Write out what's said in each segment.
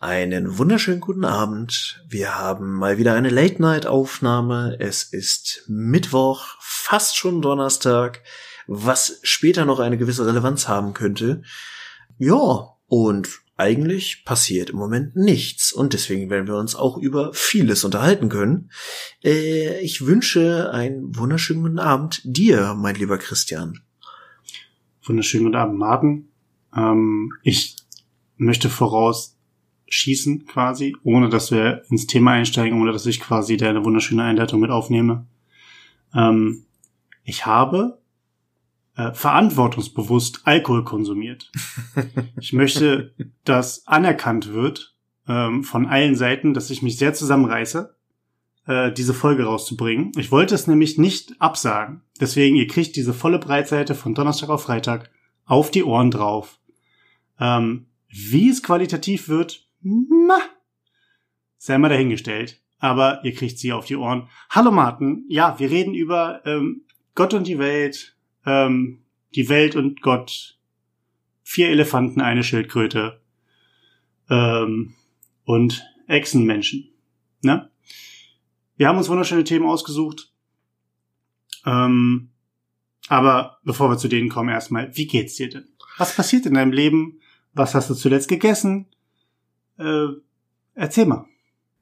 Einen wunderschönen guten Abend. Wir haben mal wieder eine Late-Night-Aufnahme. Es ist Mittwoch, fast schon Donnerstag, was später noch eine gewisse Relevanz haben könnte. Ja, und eigentlich passiert im Moment nichts und deswegen werden wir uns auch über vieles unterhalten können. Äh, ich wünsche einen wunderschönen guten Abend dir, mein lieber Christian. Wunderschönen guten Abend, Martin. Ähm, ich möchte voraus schießen quasi, ohne dass wir ins Thema einsteigen, ohne dass ich quasi deine wunderschöne Einleitung mit aufnehme. Ähm, ich habe äh, verantwortungsbewusst Alkohol konsumiert. ich möchte, dass anerkannt wird ähm, von allen Seiten, dass ich mich sehr zusammenreiße, äh, diese Folge rauszubringen. Ich wollte es nämlich nicht absagen. Deswegen, ihr kriegt diese volle Breitseite von Donnerstag auf Freitag auf die Ohren drauf. Ähm, wie es qualitativ wird, na, sei mal dahingestellt. Aber ihr kriegt sie auf die Ohren. Hallo Martin, ja, wir reden über ähm, Gott und die Welt, ähm, die Welt und Gott, vier Elefanten, eine Schildkröte ähm, und Echsenmenschen. Ne? Wir haben uns wunderschöne Themen ausgesucht. Ähm, aber bevor wir zu denen kommen, erstmal, wie geht's dir denn? Was passiert in deinem Leben? Was hast du zuletzt gegessen? Äh, erzähl mal.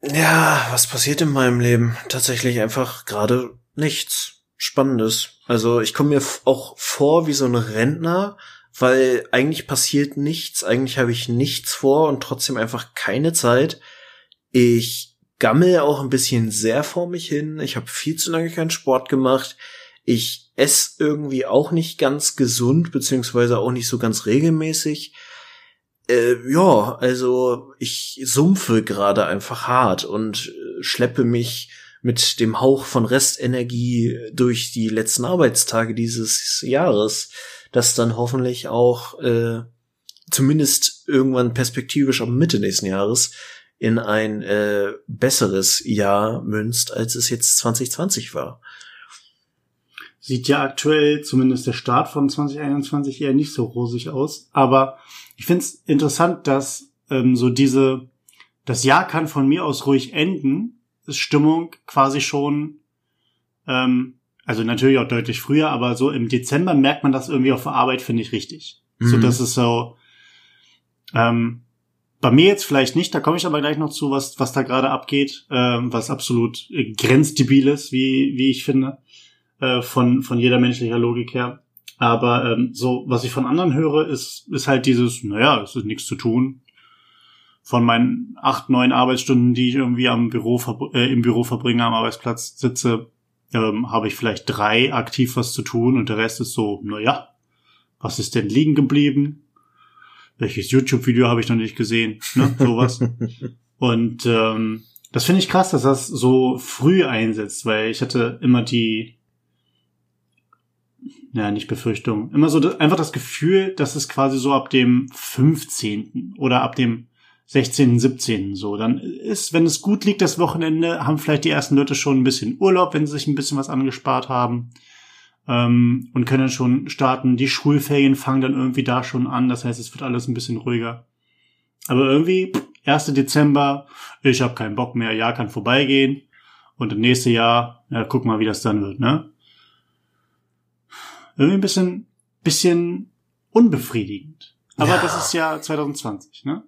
Ja, was passiert in meinem Leben? Tatsächlich einfach gerade nichts Spannendes. Also ich komme mir auch vor wie so ein Rentner, weil eigentlich passiert nichts, eigentlich habe ich nichts vor und trotzdem einfach keine Zeit. Ich gammel auch ein bisschen sehr vor mich hin. Ich habe viel zu lange keinen Sport gemacht. Ich esse irgendwie auch nicht ganz gesund, beziehungsweise auch nicht so ganz regelmäßig. Äh, ja, also ich sumpfe gerade einfach hart und äh, schleppe mich mit dem Hauch von Restenergie durch die letzten Arbeitstage dieses Jahres, das dann hoffentlich auch äh, zumindest irgendwann perspektivisch am Mitte nächsten Jahres in ein äh, besseres Jahr münzt, als es jetzt 2020 war. Sieht ja aktuell zumindest der Start von 2021 eher nicht so rosig aus, aber ich finde es interessant, dass ähm, so diese, das Jahr kann von mir aus ruhig enden, ist Stimmung quasi schon, ähm, also natürlich auch deutlich früher, aber so im Dezember merkt man das irgendwie auf der Arbeit, finde ich richtig. Mhm. So, das ist so, ähm, bei mir jetzt vielleicht nicht, da komme ich aber gleich noch zu, was, was da gerade abgeht, ähm, was absolut grenzdebil ist, wie, wie ich finde, äh, von, von jeder menschlicher Logik her. Aber ähm, so, was ich von anderen höre, ist, ist halt dieses, naja, es ist nichts zu tun. Von meinen acht, neun Arbeitsstunden, die ich irgendwie am Büro äh, im Büro verbringe, am Arbeitsplatz sitze, ähm, habe ich vielleicht drei aktiv was zu tun und der Rest ist so, naja, was ist denn liegen geblieben? Welches YouTube-Video habe ich noch nicht gesehen? Ne, sowas. und ähm, das finde ich krass, dass das so früh einsetzt, weil ich hatte immer die ja, nicht Befürchtung, immer so einfach das Gefühl, dass es quasi so ab dem 15. oder ab dem 16., 17. so, dann ist, wenn es gut liegt, das Wochenende, haben vielleicht die ersten Leute schon ein bisschen Urlaub, wenn sie sich ein bisschen was angespart haben ähm, und können schon starten. Die Schulferien fangen dann irgendwie da schon an, das heißt, es wird alles ein bisschen ruhiger. Aber irgendwie, 1. Dezember, ich habe keinen Bock mehr, Jahr kann vorbeigehen und im nächsten Jahr, ja, guck mal, wie das dann wird, ne? Irgendwie ein bisschen, bisschen unbefriedigend. Aber ja. das ist ja 2020, ne?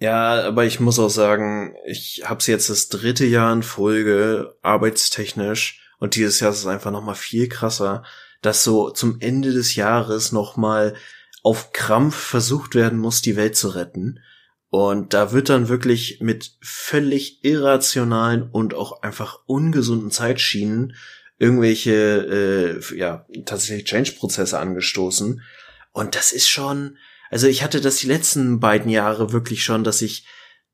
Ja, aber ich muss auch sagen, ich habe jetzt das dritte Jahr in Folge arbeitstechnisch und dieses Jahr ist es einfach noch mal viel krasser, dass so zum Ende des Jahres noch mal auf Krampf versucht werden muss, die Welt zu retten. Und da wird dann wirklich mit völlig irrationalen und auch einfach ungesunden Zeitschienen irgendwelche, äh, ja, tatsächlich Change-Prozesse angestoßen. Und das ist schon, also ich hatte das die letzten beiden Jahre wirklich schon, dass ich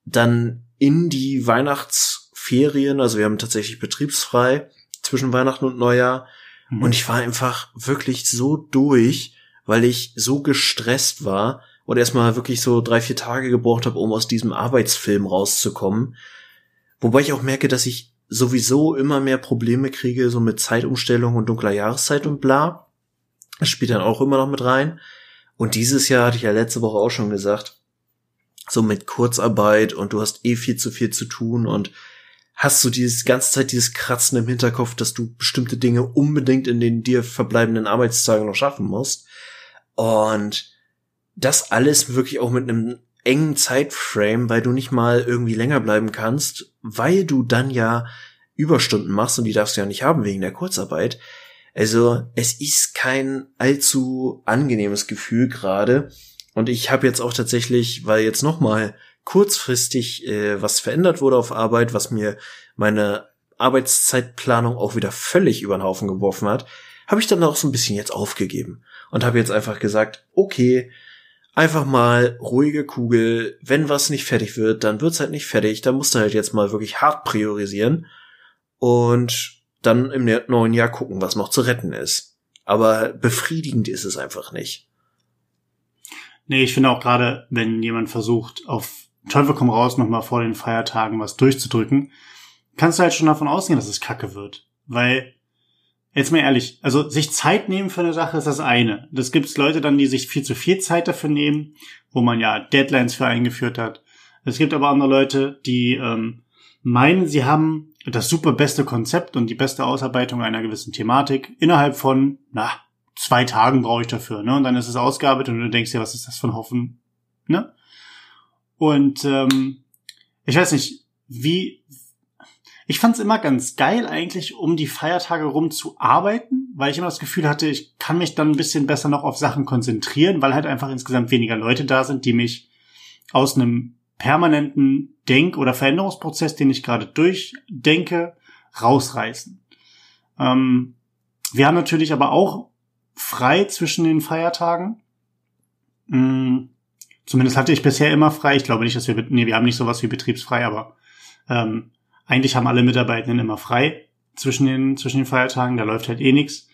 dann in die Weihnachtsferien, also wir haben tatsächlich betriebsfrei zwischen Weihnachten und Neujahr, mhm. und ich war einfach wirklich so durch, weil ich so gestresst war und erstmal wirklich so drei, vier Tage gebraucht habe, um aus diesem Arbeitsfilm rauszukommen. Wobei ich auch merke, dass ich sowieso immer mehr Probleme kriege, so mit Zeitumstellung und dunkler Jahreszeit und bla. Das spielt dann auch immer noch mit rein. Und dieses Jahr hatte ich ja letzte Woche auch schon gesagt, so mit Kurzarbeit und du hast eh viel zu viel zu tun und hast du dieses ganze Zeit dieses Kratzen im Hinterkopf, dass du bestimmte Dinge unbedingt in den dir verbleibenden Arbeitstagen noch schaffen musst. Und das alles wirklich auch mit einem engen Zeitframe, weil du nicht mal irgendwie länger bleiben kannst, weil du dann ja Überstunden machst und die darfst du ja nicht haben wegen der Kurzarbeit. Also es ist kein allzu angenehmes Gefühl gerade. Und ich habe jetzt auch tatsächlich, weil jetzt noch mal kurzfristig äh, was verändert wurde auf Arbeit, was mir meine Arbeitszeitplanung auch wieder völlig über den Haufen geworfen hat, habe ich dann auch so ein bisschen jetzt aufgegeben und habe jetzt einfach gesagt, okay, einfach mal ruhige Kugel, wenn was nicht fertig wird, dann wird's halt nicht fertig, dann musst du halt jetzt mal wirklich hart priorisieren und dann im neuen Jahr gucken, was noch zu retten ist. Aber befriedigend ist es einfach nicht. Nee, ich finde auch gerade, wenn jemand versucht, auf Teufel komm raus, nochmal vor den Feiertagen was durchzudrücken, kannst du halt schon davon ausgehen, dass es kacke wird. Weil, jetzt mal ehrlich, also sich Zeit nehmen für eine Sache ist das eine. Das gibt's Leute dann, die sich viel zu viel Zeit dafür nehmen, wo man ja Deadlines für eingeführt hat. Es gibt aber andere Leute, die ähm, meinen, sie haben das super beste Konzept und die beste Ausarbeitung einer gewissen Thematik innerhalb von, na, zwei Tagen brauche ich dafür, ne? Und dann ist es ausgearbeitet und du denkst dir, was ist das für ein Haufen, ne? Und ähm, ich weiß nicht, wie. Ich fand es immer ganz geil, eigentlich, um die Feiertage rum zu arbeiten, weil ich immer das Gefühl hatte, ich kann mich dann ein bisschen besser noch auf Sachen konzentrieren, weil halt einfach insgesamt weniger Leute da sind, die mich aus einem permanenten Denk- oder Veränderungsprozess, den ich gerade durchdenke, rausreißen. Ähm, wir haben natürlich aber auch frei zwischen den Feiertagen. Hm, zumindest hatte ich bisher immer frei. Ich glaube nicht, dass wir, nee, wir haben nicht sowas wie betriebsfrei, aber ähm, eigentlich haben alle Mitarbeitenden immer frei zwischen den, zwischen den Feiertagen. Da läuft halt eh nix.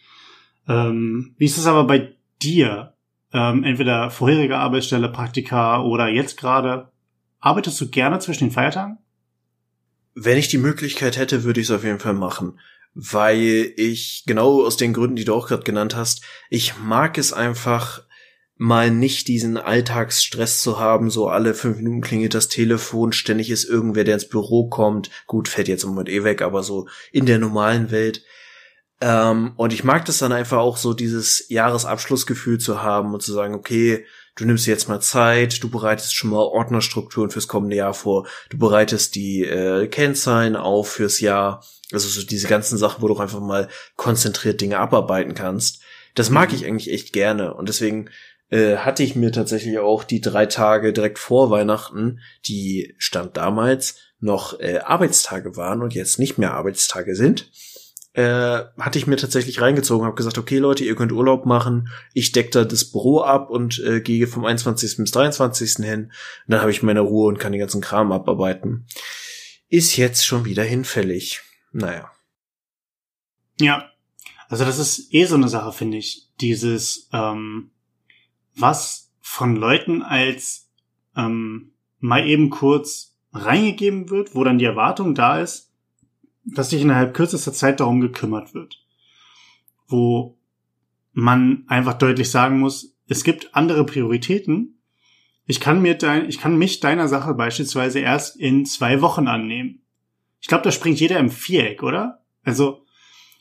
Ähm, wie ist es aber bei dir? Ähm, entweder vorherige Arbeitsstelle, Praktika oder jetzt gerade. Arbeitest du gerne zwischen den Feiertagen? Wenn ich die Möglichkeit hätte, würde ich es auf jeden Fall machen weil ich genau aus den Gründen, die du auch gerade genannt hast, ich mag es einfach mal nicht diesen Alltagsstress zu haben, so alle fünf Minuten klingelt das Telefon, ständig ist irgendwer, der ins Büro kommt. Gut, fällt jetzt im Moment eh weg, aber so in der normalen Welt. Ähm, und ich mag das dann einfach auch so dieses Jahresabschlussgefühl zu haben und zu sagen, okay, du nimmst jetzt mal Zeit, du bereitest schon mal Ordnerstrukturen fürs kommende Jahr vor, du bereitest die äh, Kennzahlen auf fürs Jahr, also so diese ganzen Sachen, wo du einfach mal konzentriert Dinge abarbeiten kannst. Das mag mhm. ich eigentlich echt gerne und deswegen äh, hatte ich mir tatsächlich auch die drei Tage direkt vor Weihnachten, die stand damals noch äh, Arbeitstage waren und jetzt nicht mehr Arbeitstage sind, äh, hatte ich mir tatsächlich reingezogen, habe gesagt, okay Leute, ihr könnt Urlaub machen, ich deck da das Büro ab und äh, gehe vom 21. bis 23. hin. Und dann habe ich meine Ruhe und kann den ganzen Kram abarbeiten. Ist jetzt schon wieder hinfällig. Naja. Ja, also das ist eh so eine Sache, finde ich. Dieses, ähm, was von Leuten als ähm, mal eben kurz reingegeben wird, wo dann die Erwartung da ist, dass sich innerhalb kürzester Zeit darum gekümmert wird. Wo man einfach deutlich sagen muss, es gibt andere Prioritäten. Ich kann mir dein, ich kann mich deiner Sache beispielsweise erst in zwei Wochen annehmen. Ich glaube, da springt jeder im Viereck, oder? Also,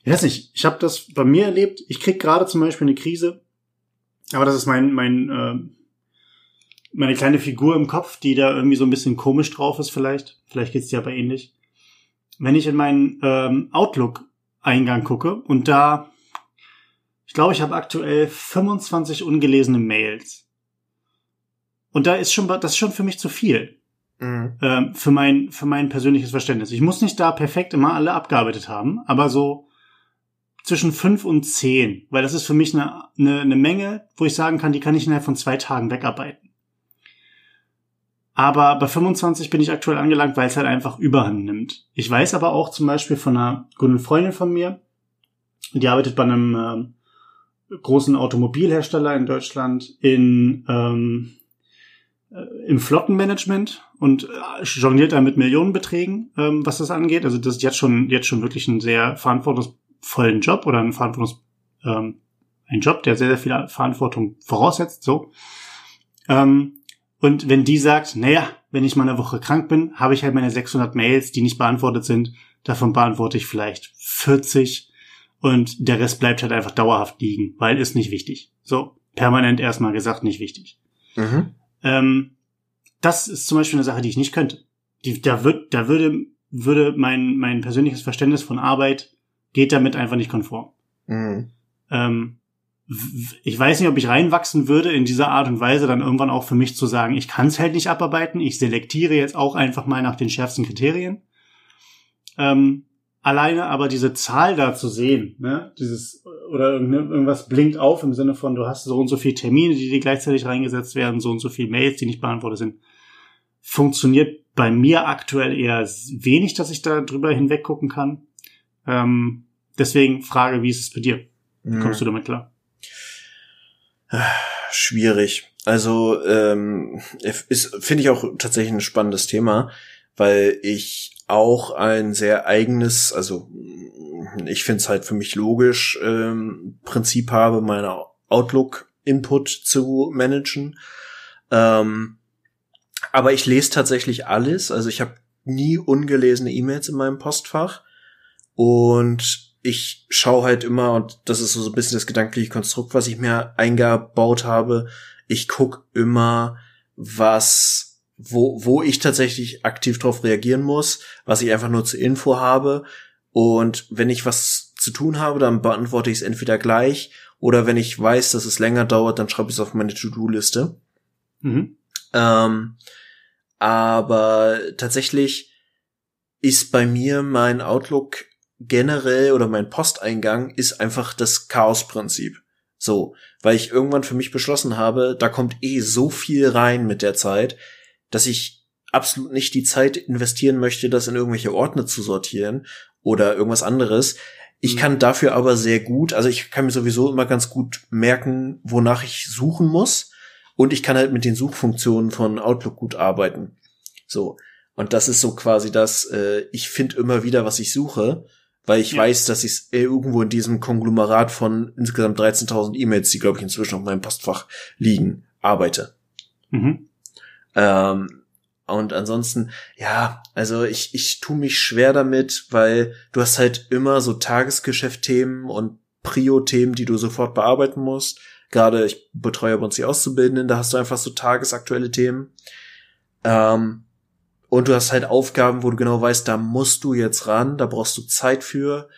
ich weiß nicht, ich habe das bei mir erlebt. Ich krieg gerade zum Beispiel eine Krise, aber das ist mein, mein, äh, meine kleine Figur im Kopf, die da irgendwie so ein bisschen komisch drauf ist vielleicht. Vielleicht geht's dir aber ähnlich wenn ich in meinen ähm, Outlook-Eingang gucke und da, ich glaube, ich habe aktuell 25 ungelesene Mails. Und da ist schon, das ist schon für mich zu viel. Mhm. Ähm, für mein, für mein persönliches Verständnis. Ich muss nicht da perfekt immer alle abgearbeitet haben, aber so zwischen fünf und zehn, weil das ist für mich eine, eine, eine Menge, wo ich sagen kann, die kann ich innerhalb von zwei Tagen wegarbeiten. Aber bei 25 bin ich aktuell angelangt, weil es halt einfach Überhand nimmt. Ich weiß aber auch zum Beispiel von einer guten Freundin von mir, die arbeitet bei einem äh, großen Automobilhersteller in Deutschland in ähm, äh, im Flottenmanagement und äh, jongliert da mit Millionenbeträgen, ähm, was das angeht. Also das ist jetzt schon jetzt schon wirklich einen sehr verantwortungsvollen Job oder einen Verantwortungs ähm, ein Job, der sehr sehr viel Verantwortung voraussetzt. So. Ähm, Und wenn die sagt, naja, wenn ich mal eine Woche krank bin, habe ich halt meine 600 Mails, die nicht beantwortet sind. Davon beantworte ich vielleicht 40 und der Rest bleibt halt einfach dauerhaft liegen, weil ist nicht wichtig. So, permanent erstmal gesagt, nicht wichtig. Mhm. Ähm, das ist zum Beispiel eine Sache, die ich nicht könnte. Die, da wird, da würde, würde mein, mein persönliches Verständnis von Arbeit geht damit einfach nicht konform. Mhm. Ähm, ich weiß nicht, ob ich reinwachsen würde in dieser Art und Weise, dann irgendwann auch für mich zu sagen, ich kann es halt nicht abarbeiten, ich selektiere jetzt auch einfach mal nach den schärfsten Kriterien. Ähm, alleine aber diese Zahl da zu sehen, ne, dieses, oder irgendwas blinkt auf im Sinne von, du hast so und so viele Termine, die dir gleichzeitig reingesetzt werden, so und so viele Mails, die nicht beantwortet sind, funktioniert bei mir aktuell eher wenig, dass ich da drüber hinweg gucken kann. Ähm, deswegen Frage, wie ist es bei dir? Wie kommst mhm. du damit klar? Schwierig. Also ähm, ist finde ich auch tatsächlich ein spannendes Thema, weil ich auch ein sehr eigenes, also ich finde es halt für mich logisch, ähm, Prinzip habe, meine Outlook-Input zu managen. Ähm, aber ich lese tatsächlich alles. Also ich habe nie ungelesene E-Mails in meinem Postfach. Und ich schaue halt immer, und das ist so ein bisschen das gedankliche Konstrukt, was ich mir eingebaut habe, ich guck immer, was, wo, wo ich tatsächlich aktiv drauf reagieren muss, was ich einfach nur zur Info habe. Und wenn ich was zu tun habe, dann beantworte ich es entweder gleich oder wenn ich weiß, dass es länger dauert, dann schreibe ich es auf meine To-Do-Liste. Mhm. Ähm, aber tatsächlich ist bei mir mein Outlook generell oder mein Posteingang ist einfach das Chaosprinzip. So, weil ich irgendwann für mich beschlossen habe, da kommt eh so viel rein mit der Zeit, dass ich absolut nicht die Zeit investieren möchte, das in irgendwelche Ordner zu sortieren oder irgendwas anderes. Ich mhm. kann dafür aber sehr gut, also ich kann mir sowieso immer ganz gut merken, wonach ich suchen muss. Und ich kann halt mit den Suchfunktionen von Outlook gut arbeiten. So. Und das ist so quasi das, äh, ich finde immer wieder, was ich suche weil ich ja. weiß, dass ich irgendwo in diesem Konglomerat von insgesamt 13.000 E-Mails, die glaube ich inzwischen auf meinem Postfach liegen, arbeite. Mhm. Ähm, und ansonsten, ja, also ich, ich tu mich schwer damit, weil du hast halt immer so Tagesgeschäftthemen und Prio-Themen, die du sofort bearbeiten musst. Gerade ich betreue bei uns die Auszubildenden, da hast du einfach so tagesaktuelle Themen. Ähm, und du hast halt Aufgaben, wo du genau weißt, da musst du jetzt ran, da brauchst du Zeit für.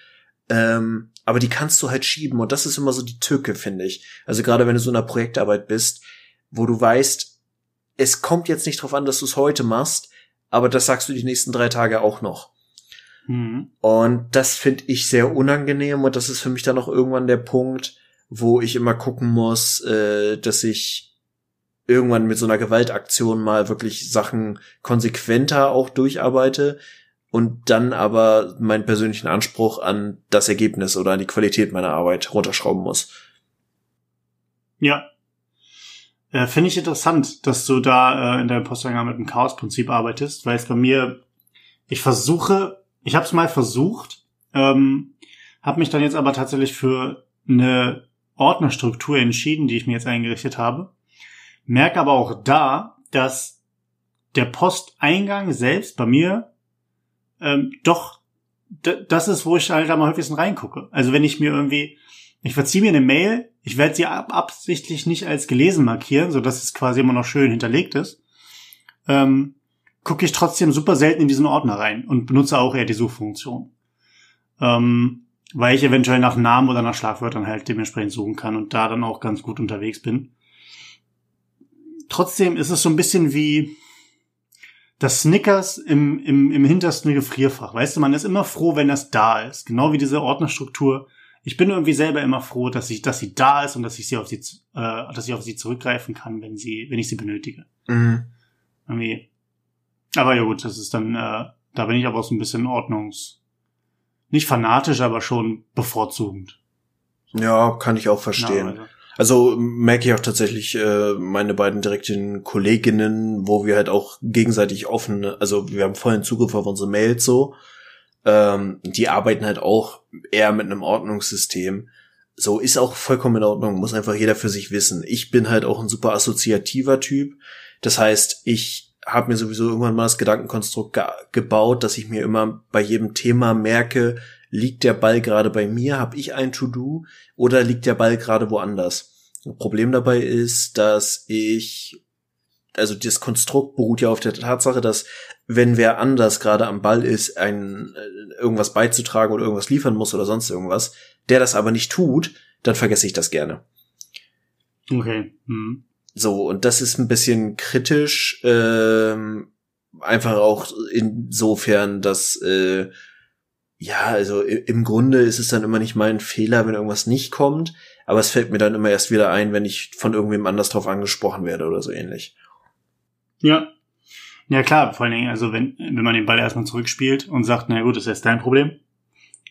Ähm, aber die kannst du halt schieben. Und das ist immer so die Tücke, finde ich. Also gerade wenn du so in einer Projektarbeit bist, wo du weißt, es kommt jetzt nicht drauf an, dass du es heute machst, aber das sagst du die nächsten drei Tage auch noch. Mhm. Und das finde ich sehr unangenehm und das ist für mich dann auch irgendwann der Punkt, wo ich immer gucken muss, äh, dass ich irgendwann mit so einer Gewaltaktion mal wirklich Sachen konsequenter auch durcharbeite und dann aber meinen persönlichen Anspruch an das Ergebnis oder an die Qualität meiner Arbeit runterschrauben muss. Ja. Äh, Finde ich interessant, dass du da äh, in deinem Posteingang mit dem Chaos-Prinzip arbeitest, weil es bei mir, ich versuche, ich habe es mal versucht, ähm, habe mich dann jetzt aber tatsächlich für eine Ordnerstruktur entschieden, die ich mir jetzt eingerichtet habe merke aber auch da, dass der Posteingang selbst bei mir ähm, doch das ist, wo ich halt am häufigsten reingucke. Also wenn ich mir irgendwie, ich verziehe mir eine Mail, ich werde sie ab absichtlich nicht als gelesen markieren, so dass es quasi immer noch schön hinterlegt ist, ähm, gucke ich trotzdem super selten in diesen Ordner rein und benutze auch eher die Suchfunktion. Ähm, weil ich eventuell nach Namen oder nach Schlagwörtern halt dementsprechend suchen kann und da dann auch ganz gut unterwegs bin trotzdem ist es so ein bisschen wie das Snickers im, im, im hintersten Gefrierfach. Weißt du, man ist immer froh, wenn das da ist. Genau wie diese Ordnerstruktur. Ich bin irgendwie selber immer froh, dass ich, dass sie da ist und dass ich sie auf sie, äh, dass ich auf sie zurückgreifen kann, wenn sie, wenn ich sie benötige. Mhm. Irgendwie. Aber ja gut, das ist dann, äh, da bin ich aber auch so ein bisschen ordnungs, nicht fanatisch, aber schon bevorzugend. Ja, kann ich auch verstehen. Ja, also. Also merke ich auch tatsächlich äh, meine beiden direkten Kolleginnen, wo wir halt auch gegenseitig offen, also wir haben vollen Zugriff auf unsere Mails so. Ähm, die arbeiten halt auch eher mit einem Ordnungssystem. So ist auch vollkommen in Ordnung, muss einfach jeder für sich wissen. Ich bin halt auch ein super assoziativer Typ. Das heißt, ich habe mir sowieso irgendwann mal das Gedankenkonstrukt ge gebaut, dass ich mir immer bei jedem Thema merke, liegt der Ball gerade bei mir, habe ich ein To-Do oder liegt der Ball gerade woanders? Problem dabei ist, dass ich also das Konstrukt beruht ja auf der Tatsache, dass wenn wer anders gerade am Ball ist, ein äh, irgendwas beizutragen oder irgendwas liefern muss oder sonst irgendwas, der das aber nicht tut, dann vergesse ich das gerne. Okay. Hm. So, und das ist ein bisschen kritisch, ähm, einfach auch insofern, dass äh, ja, also im Grunde ist es dann immer nicht mein Fehler, wenn irgendwas nicht kommt, aber es fällt mir dann immer erst wieder ein, wenn ich von irgendwem anders drauf angesprochen werde oder so ähnlich. Ja. Ja klar, vor allen Dingen, also wenn, wenn man den Ball erstmal zurückspielt und sagt, na gut, das ist jetzt dein Problem,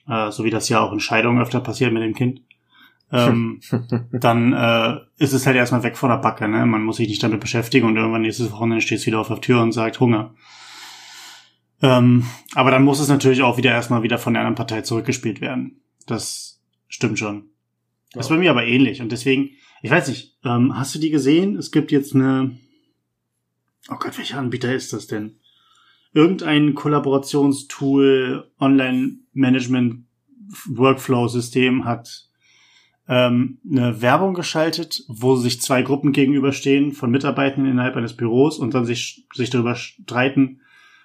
äh, so wie das ja auch in Scheidungen öfter passiert mit dem Kind, ähm, dann äh, ist es halt erstmal weg von der Backe, ne? Man muss sich nicht damit beschäftigen und irgendwann nächstes Wochenende steht es wieder auf der Tür und sagt Hunger. Ähm, aber dann muss es natürlich auch wieder erstmal wieder von der anderen Partei zurückgespielt werden. Das stimmt schon. Das ist bei mir aber ähnlich und deswegen, ich weiß nicht, ähm, hast du die gesehen? Es gibt jetzt eine, oh Gott, welcher Anbieter ist das denn? Irgendein Kollaborationstool, Online-Management, Workflow-System hat ähm, eine Werbung geschaltet, wo sich zwei Gruppen gegenüberstehen von Mitarbeitenden innerhalb eines Büros und dann sich, sich darüber streiten,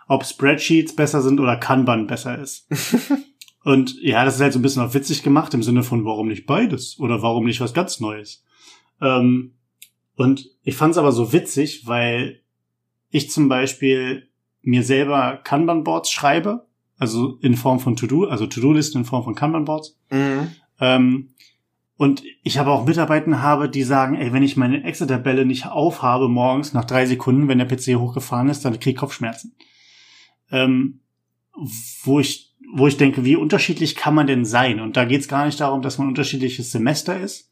ob Spreadsheets besser sind oder Kanban besser ist. und ja, das ist halt so ein bisschen auch witzig gemacht im Sinne von, warum nicht beides oder warum nicht was ganz Neues. Ähm, und ich fand es aber so witzig, weil ich zum Beispiel mir selber Kanban-Boards schreibe, also in Form von To-Do, also To-Do-Listen in Form von Kanban-Boards. Mhm. Ähm, und ich habe auch Mitarbeiter habe, die sagen, ey, wenn ich meine Excel-Tabelle nicht aufhabe morgens nach drei Sekunden, wenn der PC hochgefahren ist, dann kriege ich Kopfschmerzen. Ähm, wo ich, wo ich denke, wie unterschiedlich kann man denn sein? Und da geht es gar nicht darum, dass man unterschiedliches Semester ist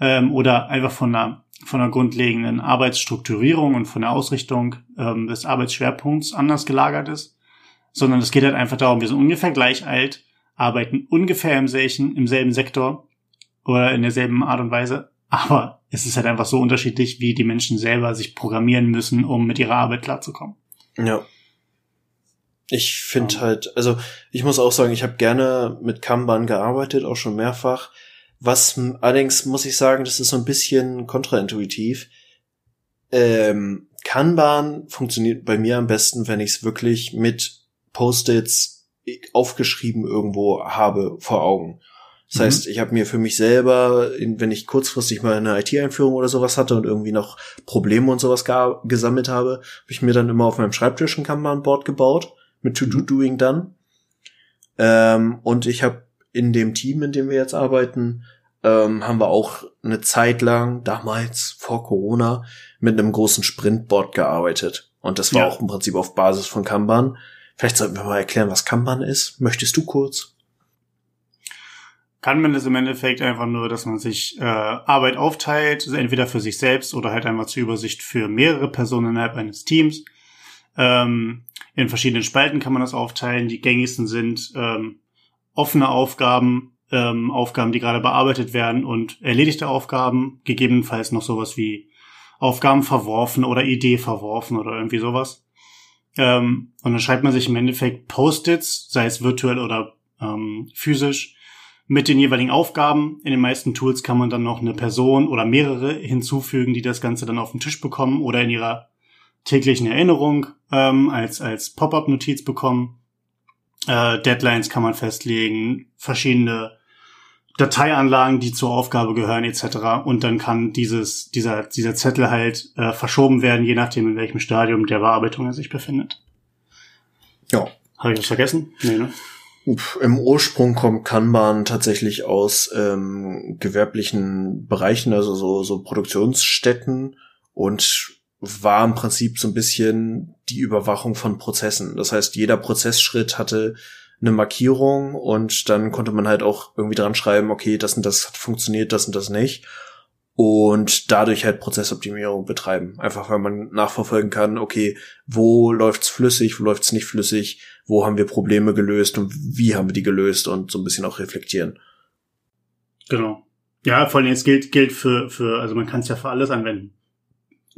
ähm, oder einfach von einer, von einer grundlegenden Arbeitsstrukturierung und von der Ausrichtung ähm, des Arbeitsschwerpunkts anders gelagert ist, sondern es geht halt einfach darum, wir sind ungefähr gleich alt, arbeiten ungefähr im selben, im selben Sektor oder in derselben Art und Weise. Aber es ist halt einfach so unterschiedlich, wie die Menschen selber sich programmieren müssen, um mit ihrer Arbeit klarzukommen. Ja. Ich finde um. halt, also ich muss auch sagen, ich habe gerne mit Kanban gearbeitet, auch schon mehrfach. Was allerdings muss ich sagen, das ist so ein bisschen kontraintuitiv. Ähm, Kanban funktioniert bei mir am besten, wenn ich es wirklich mit Post-its aufgeschrieben irgendwo habe vor Augen. Das mhm. heißt, ich habe mir für mich selber, wenn ich kurzfristig mal eine IT-Einführung oder sowas hatte und irgendwie noch Probleme und sowas gesammelt habe, habe ich mir dann immer auf meinem Schreibtisch ein Kanban-Board gebaut mit To-Do-Doing mhm. dann. Ähm, und ich habe in dem Team, in dem wir jetzt arbeiten, ähm, haben wir auch eine Zeit lang, damals vor Corona, mit einem großen Sprintboard gearbeitet. Und das war ja. auch im Prinzip auf Basis von Kanban. Vielleicht sollten wir mal erklären, was Kanban ist. Möchtest du kurz? kann man das im Endeffekt einfach nur, dass man sich äh, Arbeit aufteilt, also entweder für sich selbst oder halt einfach zur Übersicht für mehrere Personen innerhalb eines Teams. Ähm, in verschiedenen Spalten kann man das aufteilen. Die gängigsten sind ähm, offene Aufgaben, ähm, Aufgaben, die gerade bearbeitet werden und erledigte Aufgaben, gegebenenfalls noch sowas wie Aufgaben verworfen oder Idee verworfen oder irgendwie sowas. Ähm, und dann schreibt man sich im Endeffekt Post-its, sei es virtuell oder ähm, physisch, mit den jeweiligen Aufgaben. In den meisten Tools kann man dann noch eine Person oder mehrere hinzufügen, die das Ganze dann auf den Tisch bekommen oder in ihrer täglichen Erinnerung ähm, als, als Pop-up-Notiz bekommen. Äh, Deadlines kann man festlegen, verschiedene Dateianlagen, die zur Aufgabe gehören, etc. Und dann kann dieses, dieser, dieser Zettel halt äh, verschoben werden, je nachdem, in welchem Stadium der Bearbeitung er sich befindet. Ja. Habe ich was vergessen? Nee, ne? Im Ursprung kommt Kanban tatsächlich aus ähm, gewerblichen Bereichen, also so, so Produktionsstätten und war im Prinzip so ein bisschen die Überwachung von Prozessen. Das heißt, jeder Prozessschritt hatte eine Markierung und dann konnte man halt auch irgendwie dran schreiben, okay, das und das hat funktioniert, das und das nicht. Und dadurch halt Prozessoptimierung betreiben. Einfach weil man nachverfolgen kann, okay, wo läuft's flüssig, wo läuft's nicht flüssig, wo haben wir Probleme gelöst und wie haben wir die gelöst und so ein bisschen auch reflektieren. Genau. Ja, vor allem jetzt gilt, gilt für, für, also man kann es ja für alles anwenden.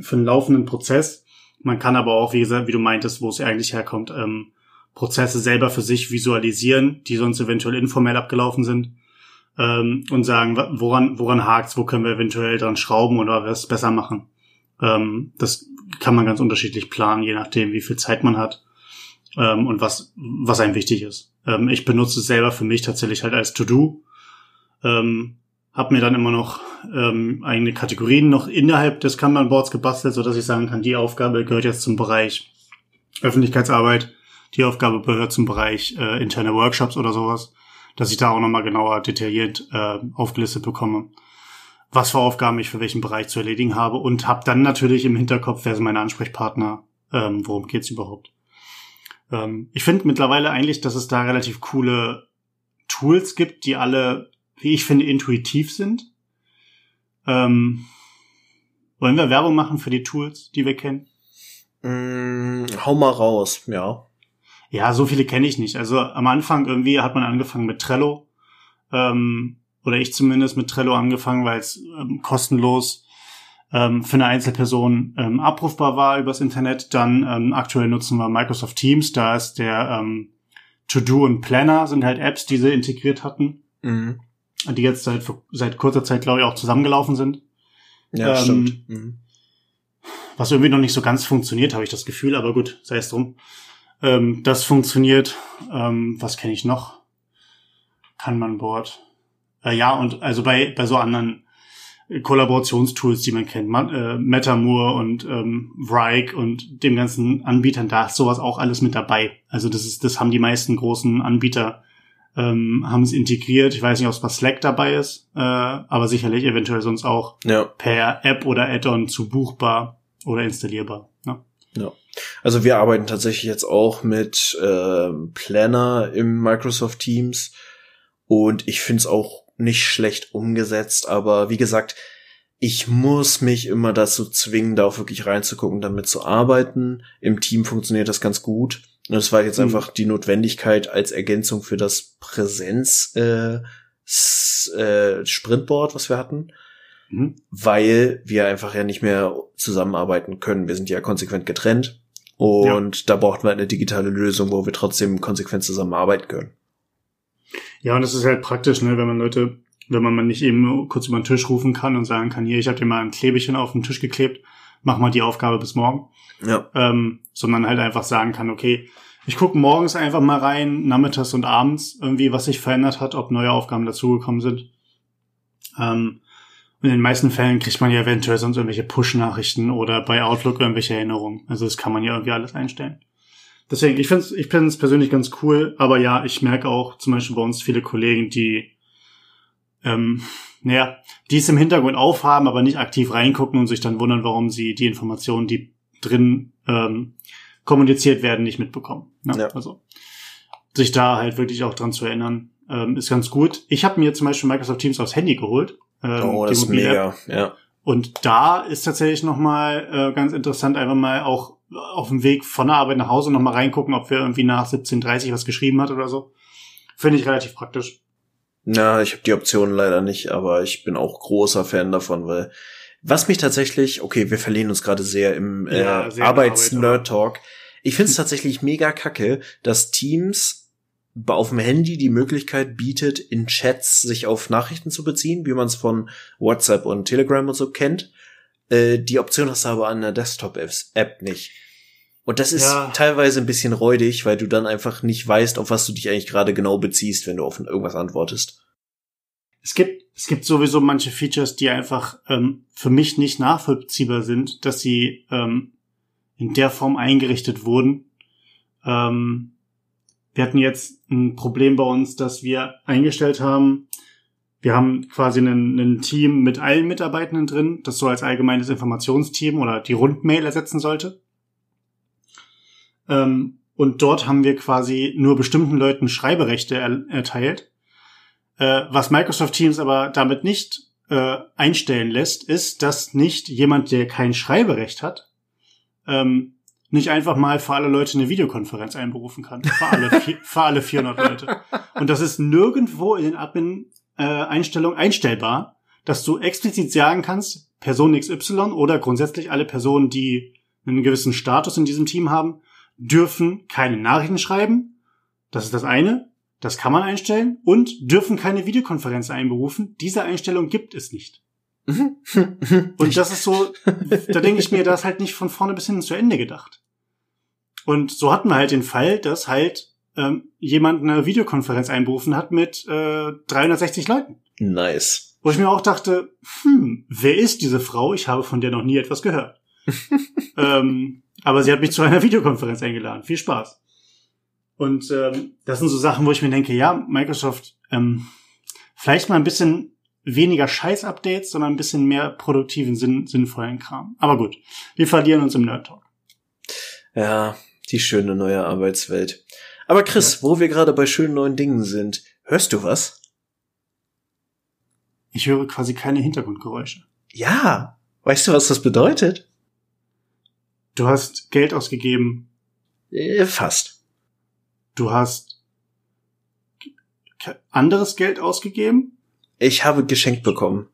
Für einen laufenden Prozess. Man kann aber auch, wie gesagt, wie du meintest, wo es eigentlich herkommt, ähm, Prozesse selber für sich visualisieren, die sonst eventuell informell abgelaufen sind ähm, und sagen, woran, woran hakt's, wo können wir eventuell dran schrauben oder was besser machen. Ähm, das kann man ganz unterschiedlich planen, je nachdem, wie viel Zeit man hat ähm, und was, was einem wichtig ist. Ähm, ich benutze es selber für mich tatsächlich halt als To-Do. Ähm, hab mir dann immer noch ähm, eigene Kategorien noch innerhalb des Kanban-Boards gebastelt, so dass ich sagen kann, die Aufgabe gehört jetzt zum Bereich Öffentlichkeitsarbeit, die Aufgabe gehört zum Bereich äh, interne Workshops oder sowas, dass ich da auch nochmal genauer detailliert äh, aufgelistet bekomme, was für Aufgaben ich für welchen Bereich zu erledigen habe und habe dann natürlich im Hinterkopf, wer sind meine Ansprechpartner, ähm, worum geht's überhaupt. Ähm, ich finde mittlerweile eigentlich, dass es da relativ coole Tools gibt, die alle, wie ich finde, intuitiv sind. Ähm, wollen wir Werbung machen für die Tools, die wir kennen? Mm, hau mal raus, ja. Ja, so viele kenne ich nicht. Also am Anfang irgendwie hat man angefangen mit Trello. Ähm, oder ich zumindest mit Trello angefangen, weil es ähm, kostenlos ähm, für eine Einzelperson ähm, abrufbar war übers Internet. Dann ähm, aktuell nutzen wir Microsoft Teams. Da ist der ähm, To-Do und Planner sind halt Apps, die sie integriert hatten. Mhm. Die jetzt seit, seit kurzer Zeit, glaube ich, auch zusammengelaufen sind. Ja, ähm, stimmt. Mhm. Was irgendwie noch nicht so ganz funktioniert, habe ich das Gefühl, aber gut, sei es drum. Ähm, das funktioniert. Ähm, was kenne ich noch? Kann man Board. Äh, ja, und also bei, bei so anderen Kollaborationstools, die man kennt, Man, äh, Metamore und ähm, Vrike und dem ganzen Anbietern, da ist sowas auch alles mit dabei. Also das ist, das haben die meisten großen Anbieter ähm, haben es integriert. Ich weiß nicht, ob es bei Slack dabei ist, äh, aber sicherlich eventuell sonst auch ja. per App oder Add-on zu buchbar oder installierbar. Ne? Ja. Also wir arbeiten tatsächlich jetzt auch mit äh, Planner im Microsoft Teams und ich finde es auch nicht schlecht umgesetzt, aber wie gesagt, ich muss mich immer dazu zwingen, da auch wirklich reinzugucken, damit zu arbeiten. Im Team funktioniert das ganz gut. Das war jetzt mhm. einfach die Notwendigkeit als Ergänzung für das Präsenz äh, äh, Sprintboard, was wir hatten. Mhm. Weil wir einfach ja nicht mehr zusammenarbeiten können. Wir sind ja konsequent getrennt. Und ja. da braucht man eine digitale Lösung, wo wir trotzdem konsequent zusammenarbeiten können. Ja, und das ist halt praktisch, ne, wenn man Leute, wenn man nicht eben kurz über den Tisch rufen kann und sagen kann, hier, ich habe dir mal ein Klebechen auf den Tisch geklebt, mach mal die Aufgabe bis morgen. Ja. Ähm, sondern halt einfach sagen kann, okay, ich gucke morgens einfach mal rein, nachmittags und abends irgendwie, was sich verändert hat, ob neue Aufgaben dazugekommen sind. Ähm, in den meisten Fällen kriegt man ja eventuell sonst irgendwelche Push-Nachrichten oder bei Outlook irgendwelche Erinnerungen. Also das kann man ja irgendwie alles einstellen. Deswegen, ich finde es ich find's persönlich ganz cool, aber ja, ich merke auch zum Beispiel bei uns viele Kollegen, die ähm, naja, die es im Hintergrund aufhaben, aber nicht aktiv reingucken und sich dann wundern, warum sie die Informationen, die drin ähm, kommuniziert werden, nicht mitbekommen. Ne? Ja. Also sich da halt wirklich auch dran zu erinnern, ähm, ist ganz gut. Ich habe mir zum Beispiel Microsoft Teams aufs Handy geholt. Ähm, oh, das ist mega, ja. Und da ist tatsächlich nochmal äh, ganz interessant, einfach mal auch auf dem Weg von der Arbeit nach Hause nochmal reingucken, ob wir irgendwie nach 17.30 was geschrieben hat oder so. Finde ich relativ praktisch. Na, ich habe die Option leider nicht, aber ich bin auch großer Fan davon, weil was mich tatsächlich, okay, wir verlieren uns gerade sehr im äh, ja, Arbeits-Nerd-Talk. Ich finde es tatsächlich mega kacke, dass Teams auf dem Handy die Möglichkeit bietet, in Chats sich auf Nachrichten zu beziehen, wie man es von WhatsApp und Telegram und so kennt. Äh, die Option hast du aber an der Desktop-App nicht. Und das ist ja. teilweise ein bisschen räudig, weil du dann einfach nicht weißt, auf was du dich eigentlich gerade genau beziehst, wenn du auf irgendwas antwortest. Es gibt, es gibt sowieso manche Features, die einfach ähm, für mich nicht nachvollziehbar sind, dass sie ähm, in der Form eingerichtet wurden. Ähm, wir hatten jetzt ein Problem bei uns, dass wir eingestellt haben, wir haben quasi ein Team mit allen Mitarbeitenden drin, das so als allgemeines Informationsteam oder die Rundmail ersetzen sollte. Ähm, und dort haben wir quasi nur bestimmten Leuten Schreiberechte er erteilt. Äh, was Microsoft Teams aber damit nicht äh, einstellen lässt, ist, dass nicht jemand, der kein Schreiberecht hat, ähm, nicht einfach mal für alle Leute eine Videokonferenz einberufen kann. Für alle, für alle 400 Leute. Und das ist nirgendwo in den Admin-Einstellungen äh, einstellbar, dass du explizit sagen kannst, Person XY oder grundsätzlich alle Personen, die einen gewissen Status in diesem Team haben, dürfen keine Nachrichten schreiben. Das ist das eine. Das kann man einstellen. Und dürfen keine Videokonferenz einberufen. Diese Einstellung gibt es nicht. Und das ist so, da denke ich mir, da ist halt nicht von vorne bis hinten zu Ende gedacht. Und so hatten wir halt den Fall, dass halt ähm, jemand eine Videokonferenz einberufen hat mit äh, 360 Leuten. Nice. Wo ich mir auch dachte, hm, wer ist diese Frau? Ich habe von der noch nie etwas gehört. ähm, aber sie hat mich zu einer Videokonferenz eingeladen. Viel Spaß. Und ähm, das sind so Sachen, wo ich mir denke, ja, Microsoft, ähm, vielleicht mal ein bisschen weniger Scheiß-Updates, sondern ein bisschen mehr produktiven, sinn sinnvollen Kram. Aber gut, wir verlieren uns im Nerd-Talk. Ja, die schöne neue Arbeitswelt. Aber Chris, ja. wo wir gerade bei schönen neuen Dingen sind, hörst du was? Ich höre quasi keine Hintergrundgeräusche. Ja, weißt du, was das bedeutet? Du hast Geld ausgegeben. Äh, fast. Du hast anderes Geld ausgegeben? Ich habe geschenkt bekommen.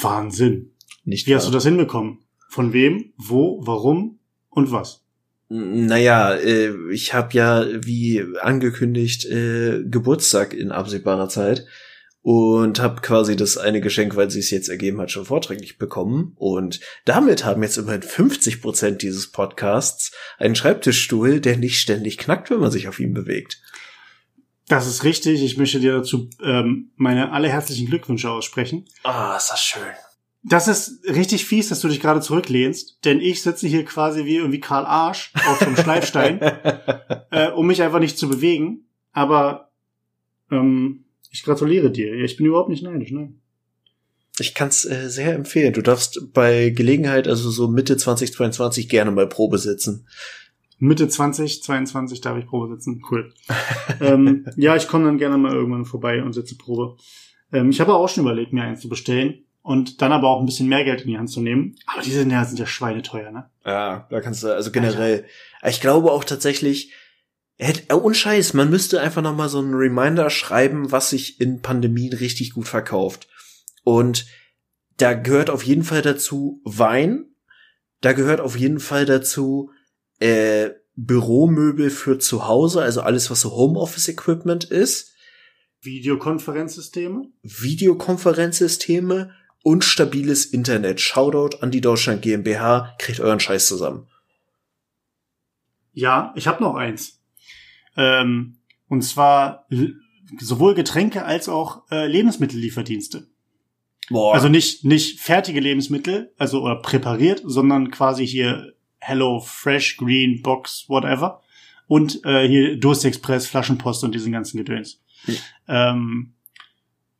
Wahnsinn. Nicht Wie wahr? hast du das hinbekommen? Von wem, wo, warum und was? Naja, äh, ich habe ja, wie angekündigt, äh, Geburtstag in absehbarer Zeit und habe quasi das eine Geschenk, weil sie es jetzt ergeben hat, schon vorträglich bekommen. Und damit haben jetzt immerhin 50 Prozent dieses Podcasts einen Schreibtischstuhl, der nicht ständig knackt, wenn man sich auf ihn bewegt. Das ist richtig. Ich möchte dir dazu ähm, meine allerherzlichen Glückwünsche aussprechen. Ah, oh, ist das schön. Das ist richtig fies, dass du dich gerade zurücklehnst, denn ich sitze hier quasi wie irgendwie Karl Arsch auf einem Schleifstein, äh, um mich einfach nicht zu bewegen. Aber ähm, ich gratuliere dir. Ich bin überhaupt nicht neidisch, ne? Ich kann es äh, sehr empfehlen. Du darfst bei Gelegenheit, also so Mitte 2022, gerne mal Probe sitzen. Mitte 2022 darf ich Probe sitzen. Cool. ähm, ja, ich komme dann gerne mal irgendwann vorbei und sitze Probe. Ähm, ich habe auch schon überlegt, mir eins zu bestellen und dann aber auch ein bisschen mehr Geld in die Hand zu nehmen. Aber die sind ja, sind ja schweineteuer, ne? Ja, da kannst du, also generell. Alter. Ich glaube auch tatsächlich, hätte, äh, unscheiß, man müsste einfach noch mal so einen Reminder schreiben, was sich in Pandemien richtig gut verkauft. Und da gehört auf jeden Fall dazu Wein. Da gehört auf jeden Fall dazu äh, Büromöbel für zu Hause, also alles, was so Homeoffice-Equipment ist. Videokonferenzsysteme. Videokonferenzsysteme und stabiles Internet. Shoutout an die Deutschland GmbH, kriegt euren Scheiß zusammen. Ja, ich habe noch eins. Ähm, und zwar sowohl Getränke als auch äh, Lebensmittellieferdienste. Boah. Also nicht nicht fertige Lebensmittel, also oder präpariert, sondern quasi hier Hello Fresh Green Box whatever und äh, hier Durstexpress Flaschenpost und diesen ganzen Gedöns. Hm. Ähm,